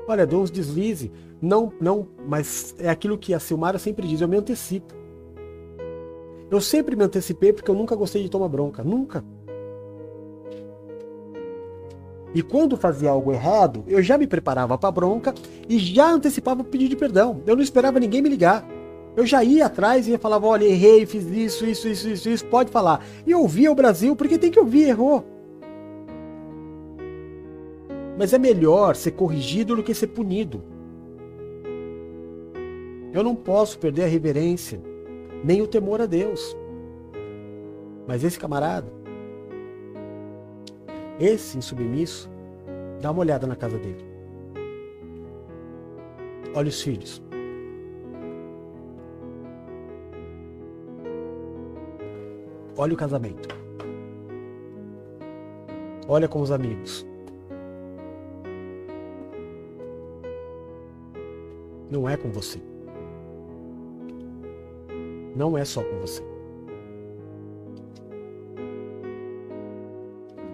Olha, dou uns deslize. Não, não, mas é aquilo que a Silmara sempre diz, eu me antecipo. Eu sempre me antecipei porque eu nunca gostei de tomar bronca. Nunca. E quando fazia algo errado, eu já me preparava para bronca e já antecipava o pedido de perdão. Eu não esperava ninguém me ligar. Eu já ia atrás e falava, olha, errei, fiz isso, isso, isso, isso, isso, pode falar. E ouvia o Brasil, porque tem que ouvir, errou. Mas é melhor ser corrigido do que ser punido. Eu não posso perder a reverência, nem o temor a Deus. Mas esse camarada, esse insubmisso, dá uma olhada na casa dele. Olha os filhos. Olha o casamento. Olha com os amigos. Não é com você. Não é só com você.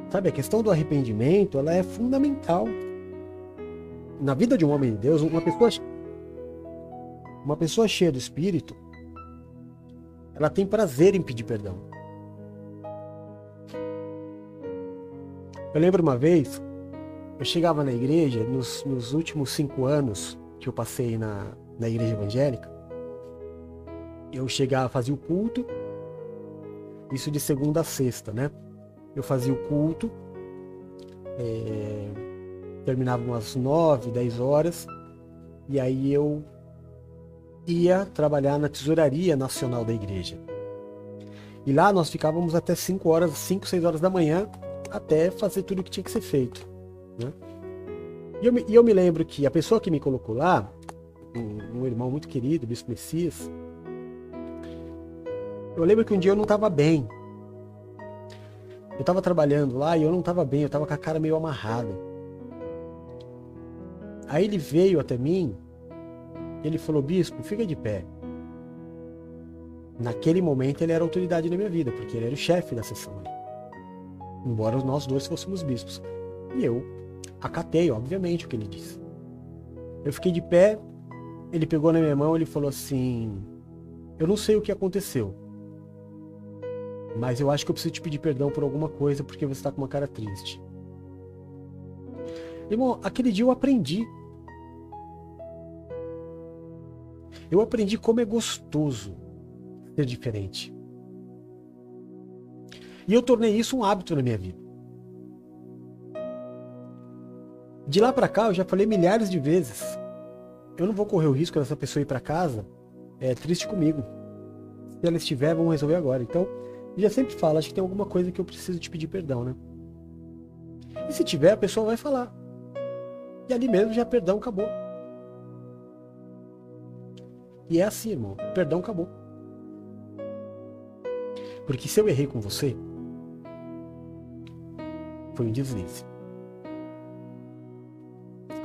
Sabe, a questão do arrependimento, ela é fundamental. Na vida de um homem de Deus, uma pessoa uma pessoa cheia do espírito, ela tem prazer em pedir perdão. Eu lembro uma vez, eu chegava na igreja, nos, nos últimos cinco anos que eu passei na, na igreja evangélica, eu chegava, fazia o culto, isso de segunda a sexta, né? Eu fazia o culto, é, terminava umas 9, 10 horas, e aí eu ia trabalhar na tesouraria nacional da igreja. E lá nós ficávamos até 5 horas, 5, 6 horas da manhã, até fazer tudo o que tinha que ser feito. Né? E, eu, e eu me lembro que a pessoa que me colocou lá, um, um irmão muito querido, Bispo Messias, eu lembro que um dia eu não estava bem. Eu estava trabalhando lá e eu não estava bem, eu estava com a cara meio amarrada. Aí ele veio até mim ele falou: Bispo, fica de pé. Naquele momento ele era autoridade na minha vida, porque ele era o chefe da sessão. Embora nós dois fôssemos bispos. E eu acatei, obviamente, o que ele disse. Eu fiquei de pé, ele pegou na minha mão e falou assim: Eu não sei o que aconteceu, mas eu acho que eu preciso te pedir perdão por alguma coisa porque você está com uma cara triste. Irmão, aquele dia eu aprendi. Eu aprendi como é gostoso ser diferente. E eu tornei isso um hábito na minha vida. De lá para cá, eu já falei milhares de vezes. Eu não vou correr o risco dessa pessoa ir para casa é triste comigo. Se ela estiver, vamos resolver agora. Então, eu já sempre falo, acho que tem alguma coisa que eu preciso te pedir perdão, né? E se tiver, a pessoa vai falar. E ali mesmo já perdão acabou. E é assim, irmão. Perdão acabou. Porque se eu errei com você, foi um deslize.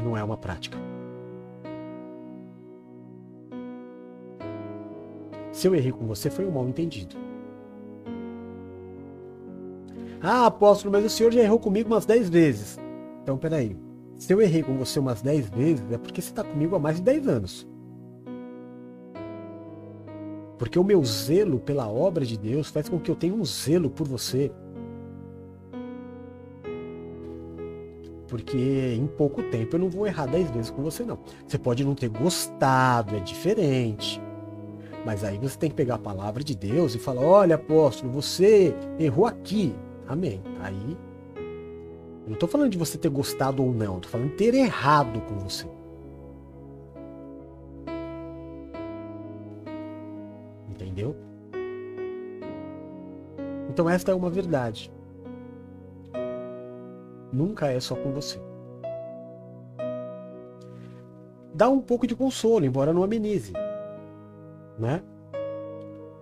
Não é uma prática. Se eu errei com você, foi um mal entendido. Ah, apóstolo, mas o senhor já errou comigo umas 10 vezes. Então, peraí. Se eu errei com você umas 10 vezes, é porque você está comigo há mais de 10 anos. Porque o meu zelo pela obra de Deus faz com que eu tenha um zelo por você. Porque em pouco tempo eu não vou errar 10 vezes com você, não. Você pode não ter gostado, é diferente. Mas aí você tem que pegar a palavra de Deus e falar: olha, apóstolo, você errou aqui. Amém. Aí. Eu não estou falando de você ter gostado ou não, estou falando de ter errado com você. Entendeu? Então esta é uma verdade. Nunca é só com você. Dá um pouco de consolo, embora não amenize. Né?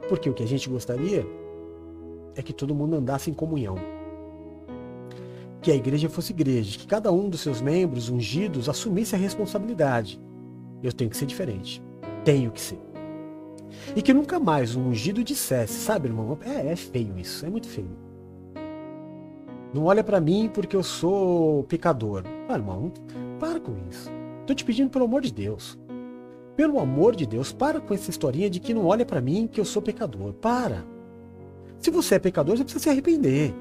Porque o que a gente gostaria é que todo mundo andasse em comunhão. Que a igreja fosse igreja, que cada um dos seus membros ungidos assumisse a responsabilidade. Eu tenho que ser diferente. Tenho que ser. E que nunca mais um ungido dissesse, sabe, irmão? É, é feio isso, é muito feio. Não olha para mim porque eu sou pecador. Ah, irmão, para com isso. Tô te pedindo pelo amor de Deus. Pelo amor de Deus, para com essa historinha de que não olha para mim que eu sou pecador. Para. Se você é pecador, você precisa se arrepender.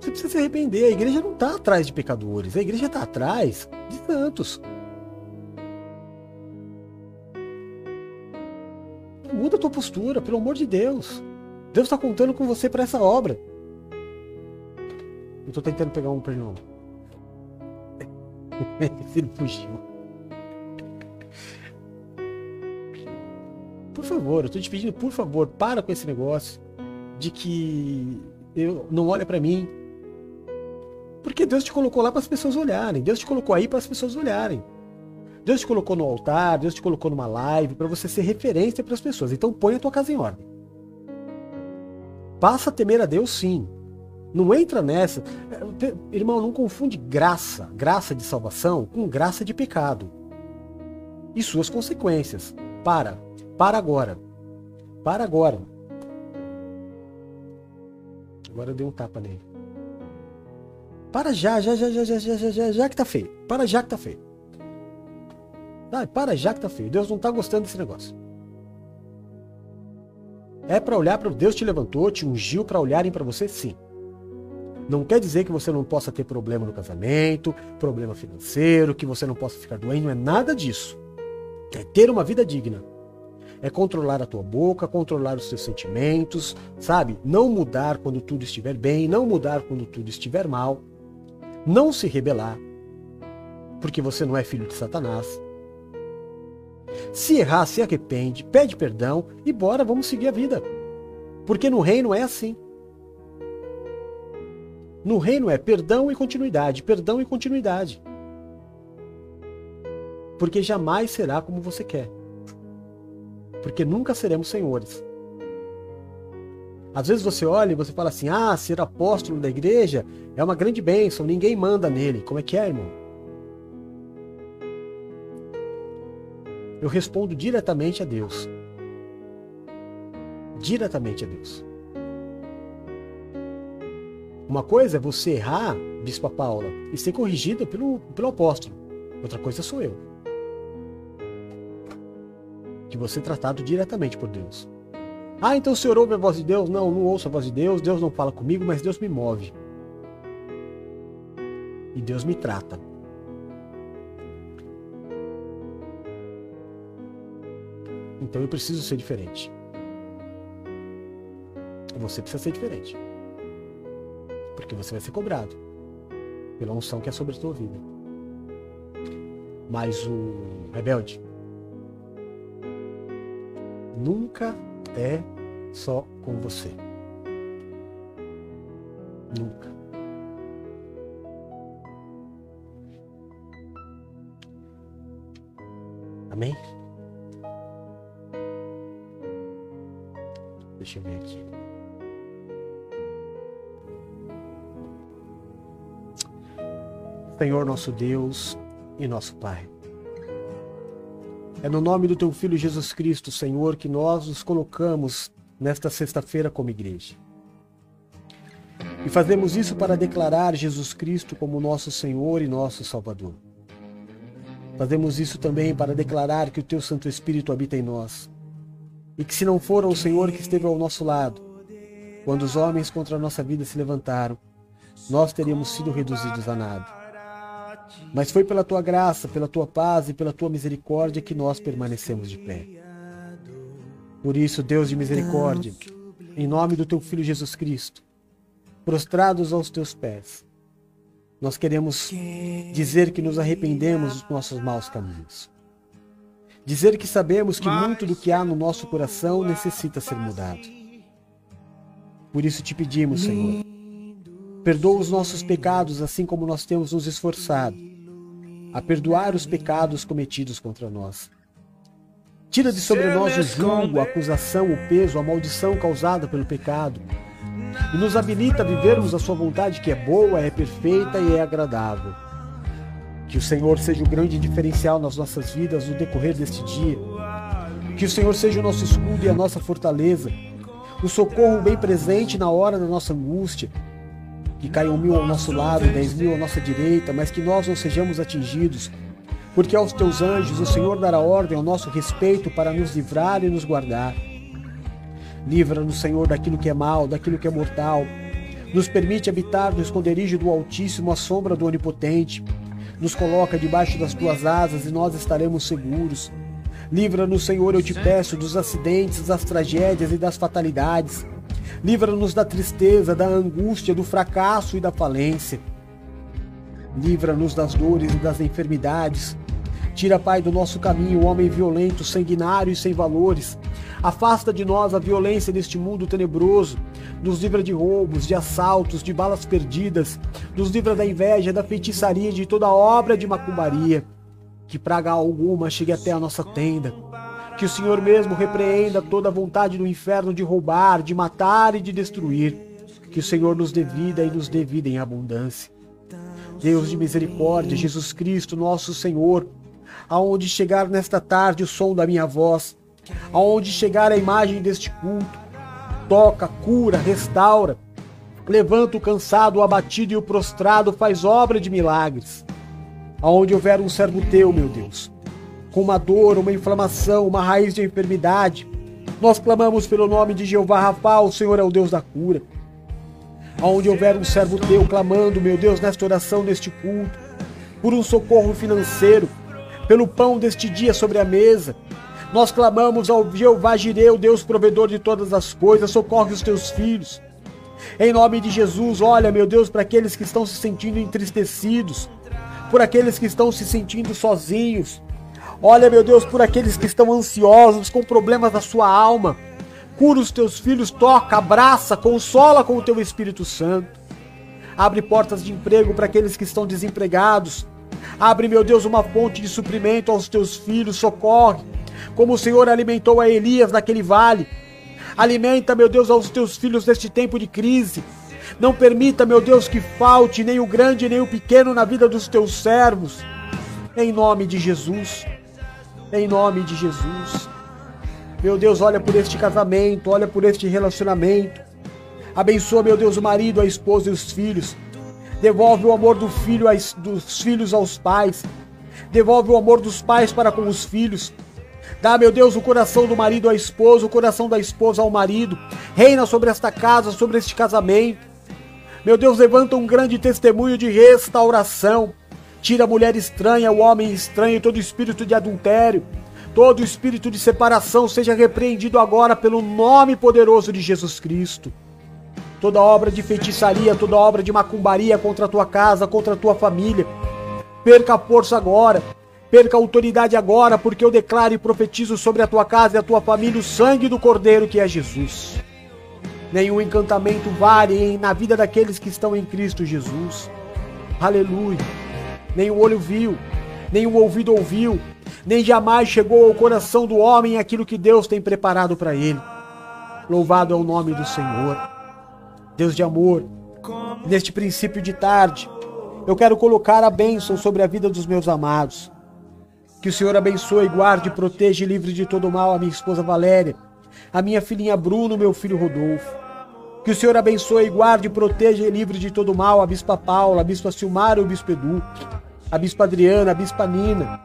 Você precisa se arrepender. A igreja não está atrás de pecadores. A igreja está atrás de santos. Muda a tua postura, pelo amor de Deus. Deus está contando com você para essa obra. Eu estou tentando pegar um perdão. *laughs* Ele fugiu. por favor, eu tô te pedindo, por favor, para com esse negócio de que eu não olha para mim. Porque Deus te colocou lá para as pessoas olharem. Deus te colocou aí para as pessoas olharem. Deus te colocou no altar, Deus te colocou numa live para você ser referência para as pessoas. Então põe a tua casa em ordem. Passa a temer a Deus sim. Não entra nessa. Irmão, não confunde graça, graça de salvação, com graça de pecado. E suas consequências. Para. Para agora. Para agora. Agora eu dei um tapa nele. Para já, já, já, já, já, já, já, já, já que tá feio. Para já que tá feio. Tá, para já que tá feio. Deus não tá gostando desse negócio. É para olhar para Deus te levantou, te ungiu para olharem para você, sim. Não quer dizer que você não possa ter problema no casamento, problema financeiro, que você não possa ficar doente, não é nada disso. É ter uma vida digna é controlar a tua boca, controlar os teus sentimentos, sabe? Não mudar quando tudo estiver bem, não mudar quando tudo estiver mal, não se rebelar, porque você não é filho de Satanás. Se errar, se arrepende, pede perdão e bora, vamos seguir a vida. Porque no reino é assim. No reino é perdão e continuidade, perdão e continuidade. Porque jamais será como você quer porque nunca seremos senhores. Às vezes você olha e você fala assim: ah, ser apóstolo da igreja é uma grande bênção, ninguém manda nele. Como é que é, irmão? Eu respondo diretamente a Deus. Diretamente a Deus. Uma coisa é você errar, Bispa Paula, e ser corrigida pelo, pelo apóstolo. Outra coisa sou eu que você tratado diretamente por Deus. Ah, então o senhor ouve a voz de Deus? Não, não ouço a voz de Deus, Deus não fala comigo, mas Deus me move. E Deus me trata. Então eu preciso ser diferente. Você precisa ser diferente. Porque você vai ser cobrado pela unção que é sobre a tua vida. Mas o rebelde, nunca é só com você. Nunca. Amém? Aqui. Senhor nosso Deus e nosso Pai. É no nome do teu Filho Jesus Cristo, Senhor, que nós nos colocamos nesta sexta-feira como igreja. E fazemos isso para declarar Jesus Cristo como nosso Senhor e nosso Salvador. Fazemos isso também para declarar que o teu Santo Espírito habita em nós. E que se não for o Senhor que esteve ao nosso lado, quando os homens contra a nossa vida se levantaram, nós teríamos sido reduzidos a nada. Mas foi pela tua graça, pela tua paz e pela tua misericórdia que nós permanecemos de pé. Por isso, Deus de misericórdia, em nome do teu Filho Jesus Cristo, prostrados aos teus pés, nós queremos dizer que nos arrependemos dos nossos maus caminhos. Dizer que sabemos que muito do que há no nosso coração necessita ser mudado. Por isso te pedimos, Senhor, Perdoa os nossos pecados, assim como nós temos nos esforçado a perdoar os pecados cometidos contra nós. Tira de sobre nós o julgo, a acusação, o peso, a maldição causada pelo pecado. E nos habilita a vivermos a sua vontade que é boa, é perfeita e é agradável. Que o Senhor seja o grande diferencial nas nossas vidas no decorrer deste dia. Que o Senhor seja o nosso escudo e a nossa fortaleza. O socorro bem presente na hora da nossa angústia que caiam mil ao nosso lado, dez mil à nossa direita, mas que nós não sejamos atingidos. Porque aos teus anjos o Senhor dará ordem ao nosso respeito para nos livrar e nos guardar. Livra-nos, Senhor, daquilo que é mal, daquilo que é mortal. Nos permite habitar no esconderijo do Altíssimo, à sombra do Onipotente. Nos coloca debaixo das tuas asas e nós estaremos seguros. Livra-nos, Senhor, eu te peço, dos acidentes, das tragédias e das fatalidades. Livra-nos da tristeza, da angústia, do fracasso e da falência. Livra-nos das dores e das enfermidades. Tira, Pai, do nosso caminho o homem violento, sanguinário e sem valores. Afasta de nós a violência deste mundo tenebroso. Nos livra de roubos, de assaltos, de balas perdidas. Nos livra da inveja, da feitiçaria, de toda obra de macumbaria. Que praga alguma chegue até a nossa tenda que o Senhor mesmo repreenda toda a vontade do inferno de roubar, de matar e de destruir. Que o Senhor nos dê vida e nos dê vida em abundância. Deus de misericórdia, Jesus Cristo, nosso Senhor, aonde chegar nesta tarde o som da minha voz, aonde chegar a imagem deste culto, toca, cura, restaura, levanta o cansado, o abatido e o prostrado, faz obra de milagres. Aonde houver um servo teu, meu Deus, com uma dor, uma inflamação, uma raiz de enfermidade. Nós clamamos pelo nome de Jeová Rafa, o Senhor é o Deus da cura. Aonde houver um servo teu clamando, meu Deus, nesta oração, neste culto, por um socorro financeiro, pelo pão deste dia sobre a mesa, Nós clamamos ao Jeová Jireu, Deus provedor de todas as coisas, socorre os teus filhos. Em nome de Jesus, olha, meu Deus, para aqueles que estão se sentindo entristecidos, por aqueles que estão se sentindo sozinhos. Olha, meu Deus, por aqueles que estão ansiosos, com problemas na sua alma. Cura os teus filhos, toca, abraça, consola com o teu Espírito Santo. Abre portas de emprego para aqueles que estão desempregados. Abre, meu Deus, uma fonte de suprimento aos teus filhos, socorre. Como o Senhor alimentou a Elias naquele vale. Alimenta, meu Deus, aos teus filhos neste tempo de crise. Não permita, meu Deus, que falte nem o grande nem o pequeno na vida dos teus servos. Em nome de Jesus. Em nome de Jesus. Meu Deus, olha por este casamento, olha por este relacionamento. Abençoa, meu Deus, o marido, a esposa e os filhos. Devolve o amor do filho, dos filhos aos pais. Devolve o amor dos pais para com os filhos. Dá, meu Deus, o coração do marido à esposa, o coração da esposa ao marido. Reina sobre esta casa, sobre este casamento. Meu Deus, levanta um grande testemunho de restauração. Tira a mulher estranha, o homem estranho, todo espírito de adultério. Todo espírito de separação seja repreendido agora pelo nome poderoso de Jesus Cristo. Toda obra de feitiçaria, toda obra de macumbaria contra a tua casa, contra a tua família, perca a força agora, perca a autoridade agora, porque eu declaro e profetizo sobre a tua casa e a tua família o sangue do Cordeiro que é Jesus. Nenhum encantamento vale na vida daqueles que estão em Cristo Jesus. Aleluia. O olho viu, o ouvido ouviu, nem jamais chegou ao coração do homem aquilo que Deus tem preparado para ele. Louvado é o nome do Senhor. Deus de amor, neste princípio de tarde, eu quero colocar a bênção sobre a vida dos meus amados. Que o Senhor abençoe, guarde, proteja e livre de todo mal a minha esposa Valéria, a minha filhinha Bruno, meu filho Rodolfo. Que o Senhor abençoe, guarde, proteja e livre de todo mal a Bispa Paula, a Bispa Silmar e o Bispo Edu, a Bispa Adriana, a Bispa Nina,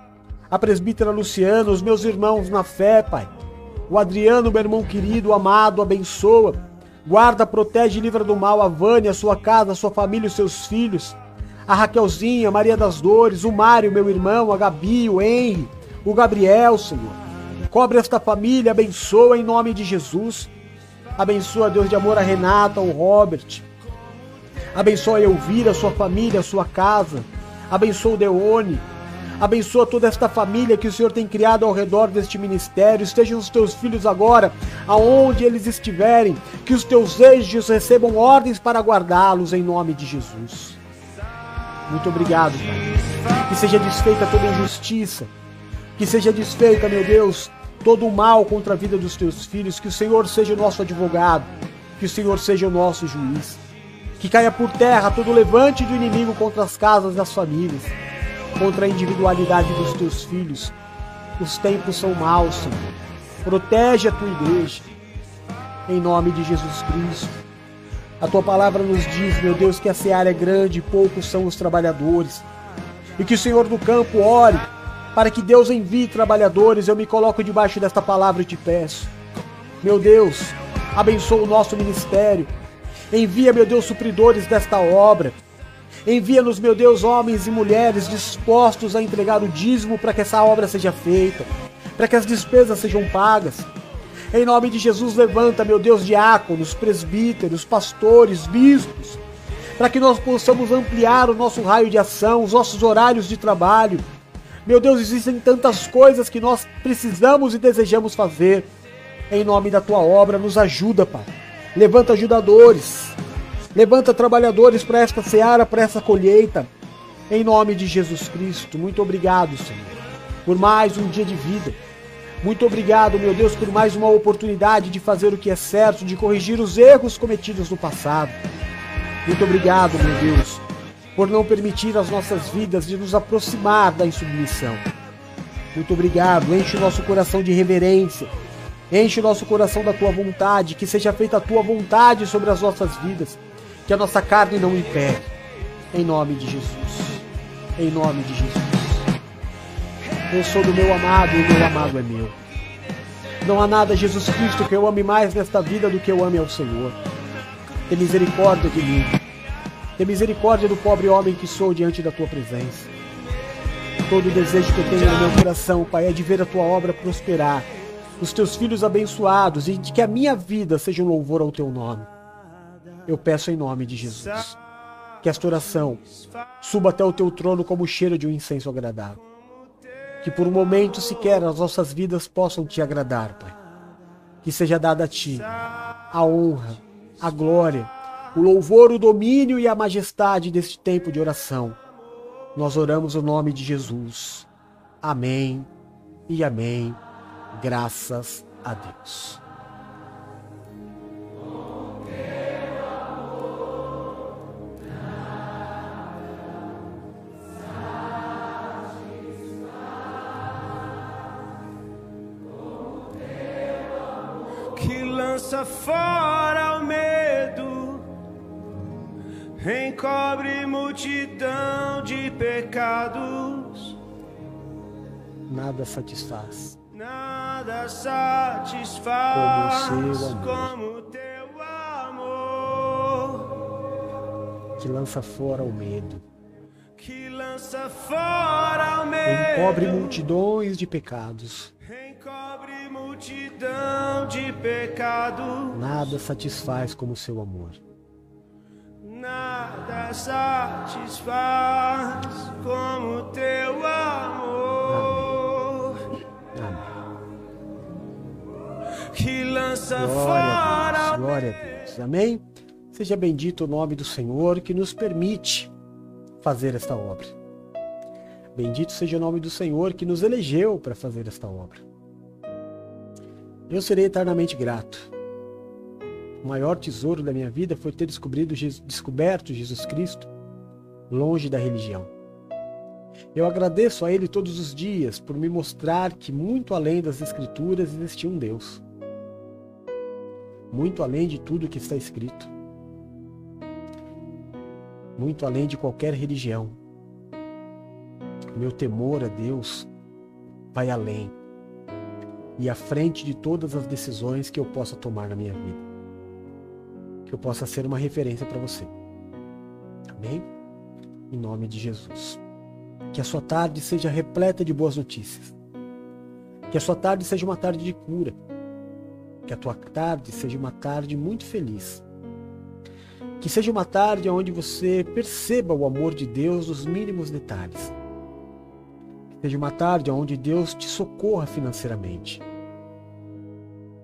a presbítera Luciana, os meus irmãos na fé, Pai. O Adriano, meu irmão querido, amado, abençoa. Guarda, protege e livra do mal a Vânia, a sua casa, a sua família, os seus filhos. A Raquelzinha, a Maria das Dores, o Mário, meu irmão, a Gabi, o Henry, o Gabriel, Senhor. Cobre esta família, abençoa em nome de Jesus. Abençoa, Deus de amor, a Renata, o Robert. Abençoa a Elvira, a sua família, a sua casa. Abençoa o Deone. Abençoa toda esta família que o Senhor tem criado ao redor deste ministério. Estejam os teus filhos agora, aonde eles estiverem. Que os teus anjos recebam ordens para guardá-los em nome de Jesus. Muito obrigado, Pai. Que seja desfeita toda injustiça. Que seja desfeita, meu Deus, todo o mal contra a vida dos teus filhos. Que o Senhor seja o nosso advogado. Que o Senhor seja o nosso juiz. Que caia por terra todo levante do inimigo contra as casas das famílias contra a individualidade dos teus filhos. Os tempos são maus, Senhor. Protege a tua igreja. Em nome de Jesus Cristo. A tua palavra nos diz, meu Deus, que a seara é grande e poucos são os trabalhadores. E que o Senhor do campo ore para que Deus envie trabalhadores. Eu me coloco debaixo desta palavra e te peço. Meu Deus, abençoa o nosso ministério. Envia, meu Deus, supridores desta obra. Envia-nos, meu Deus, homens e mulheres dispostos a entregar o dízimo para que essa obra seja feita, para que as despesas sejam pagas. Em nome de Jesus, levanta, meu Deus, diáconos, presbíteros, pastores, bispos, para que nós possamos ampliar o nosso raio de ação, os nossos horários de trabalho. Meu Deus, existem tantas coisas que nós precisamos e desejamos fazer. Em nome da tua obra, nos ajuda, Pai. Levanta ajudadores, Levanta trabalhadores para esta seara, para essa colheita. Em nome de Jesus Cristo. Muito obrigado, Senhor, por mais um dia de vida. Muito obrigado, meu Deus, por mais uma oportunidade de fazer o que é certo, de corrigir os erros cometidos no passado. Muito obrigado, meu Deus, por não permitir as nossas vidas de nos aproximar da insubmissão. Muito obrigado, enche o nosso coração de reverência, enche o nosso coração da tua vontade, que seja feita a tua vontade sobre as nossas vidas que a nossa carne não impede. Em nome de Jesus. Em nome de Jesus. Eu sou do meu amado e o meu amado é meu. Não há nada, Jesus Cristo, que eu ame mais nesta vida do que eu ame ao Senhor. Tem misericórdia de mim. Tem misericórdia do pobre homem que sou diante da tua presença. Todo o desejo que eu tenho no meu coração, Pai, é de ver a tua obra prosperar os teus filhos abençoados e de que a minha vida seja um louvor ao teu nome. Eu peço em nome de Jesus que esta oração suba até o teu trono como o cheiro de um incenso agradável. Que por um momento sequer as nossas vidas possam te agradar, Pai. Que seja dada a ti a honra, a glória, o louvor, o domínio e a majestade deste tempo de oração. Nós oramos o nome de Jesus. Amém e amém. Graças a Deus. Lança fora o medo, encobre multidão de pecados. Nada satisfaz Nada satisfaz Como o seu amor. como teu amor, que lança fora o medo, que lança fora o medo, encobre multidões de pecados. Encobre multidão de pecados. Nada satisfaz como o seu amor. Nada satisfaz como teu amor Amém. que lança Glória a fora Deus, o glória a Deus. Amém? Seja bendito o nome do Senhor que nos permite fazer esta obra. Bendito seja o nome do Senhor que nos elegeu para fazer esta obra. Eu serei eternamente grato. O maior tesouro da minha vida foi ter descoberto Jesus Cristo longe da religião. Eu agradeço a Ele todos os dias por me mostrar que muito além das Escrituras existia um Deus muito além de tudo que está escrito, muito além de qualquer religião. Meu temor a Deus vai além e à frente de todas as decisões que eu possa tomar na minha vida. Que eu possa ser uma referência para você. Amém? Em nome de Jesus. Que a sua tarde seja repleta de boas notícias. Que a sua tarde seja uma tarde de cura que a tua tarde seja uma tarde muito feliz. Que seja uma tarde onde você perceba o amor de Deus nos mínimos detalhes. Que seja uma tarde onde Deus te socorra financeiramente.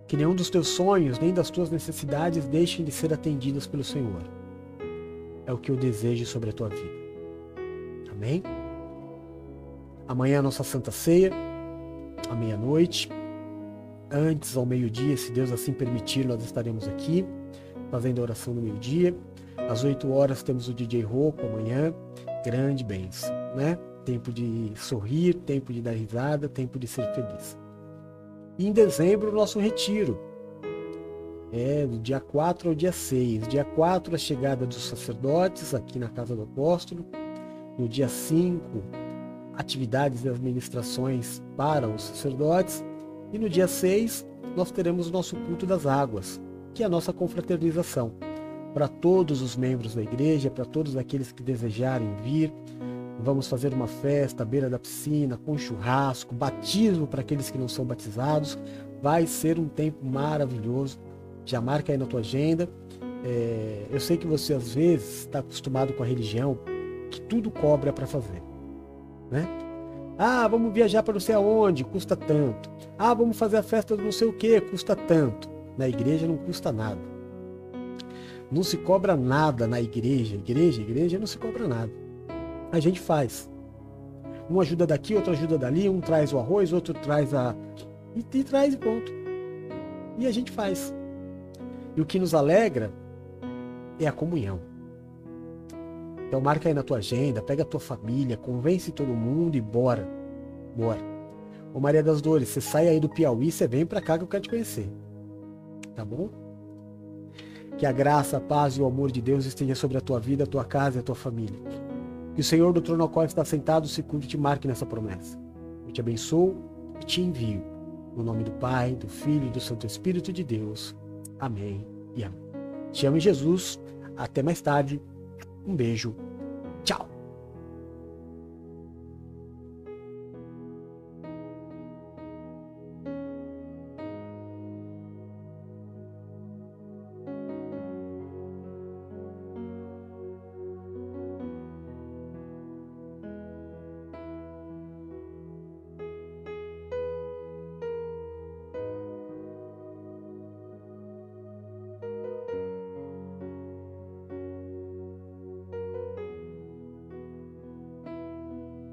Que nenhum dos teus sonhos nem das tuas necessidades deixem de ser atendidas pelo Senhor. É o que eu desejo sobre a tua vida. Amém? Amanhã é a nossa Santa Ceia, à meia-noite antes ao meio-dia, se Deus assim permitir, nós estaremos aqui fazendo a oração no meio-dia. Às 8 horas temos o DJ Rocco amanhã, grande bênção, né? Tempo de sorrir, tempo de dar risada, tempo de ser feliz. E em dezembro, o nosso retiro. É, do dia 4 ao dia 6. Dia 4, a chegada dos sacerdotes aqui na Casa do Apóstolo. No dia 5, atividades e administrações para os sacerdotes. E no dia 6, nós teremos o nosso culto das águas, que é a nossa confraternização. Para todos os membros da igreja, para todos aqueles que desejarem vir, vamos fazer uma festa à beira da piscina, com churrasco, batismo para aqueles que não são batizados. Vai ser um tempo maravilhoso. Já marca aí na tua agenda. É, eu sei que você às vezes está acostumado com a religião, que tudo cobra para fazer. Né? Ah, vamos viajar para não sei aonde, custa tanto. Ah, vamos fazer a festa do não sei o que, custa tanto. Na igreja não custa nada. Não se cobra nada na igreja. Igreja, igreja não se cobra nada. A gente faz. Um ajuda daqui, outro ajuda dali, um traz o arroz, outro traz a. E, e traz e pronto. E a gente faz. E o que nos alegra é a comunhão. Então marca aí na tua agenda, pega a tua família, convence todo mundo e bora. Bora. Ô Maria das Dores, você sai aí do Piauí, você vem pra cá que eu quero te conhecer. Tá bom? Que a graça, a paz e o amor de Deus esteja sobre a tua vida, a tua casa e a tua família. Que o Senhor do trono ao qual está sentado se cuide e te marque nessa promessa. Eu te abençoo e te envio. No nome do Pai, do Filho e do Santo Espírito de Deus. Amém e amém. Te amo Jesus. Até mais tarde. Um beijo. Tchau.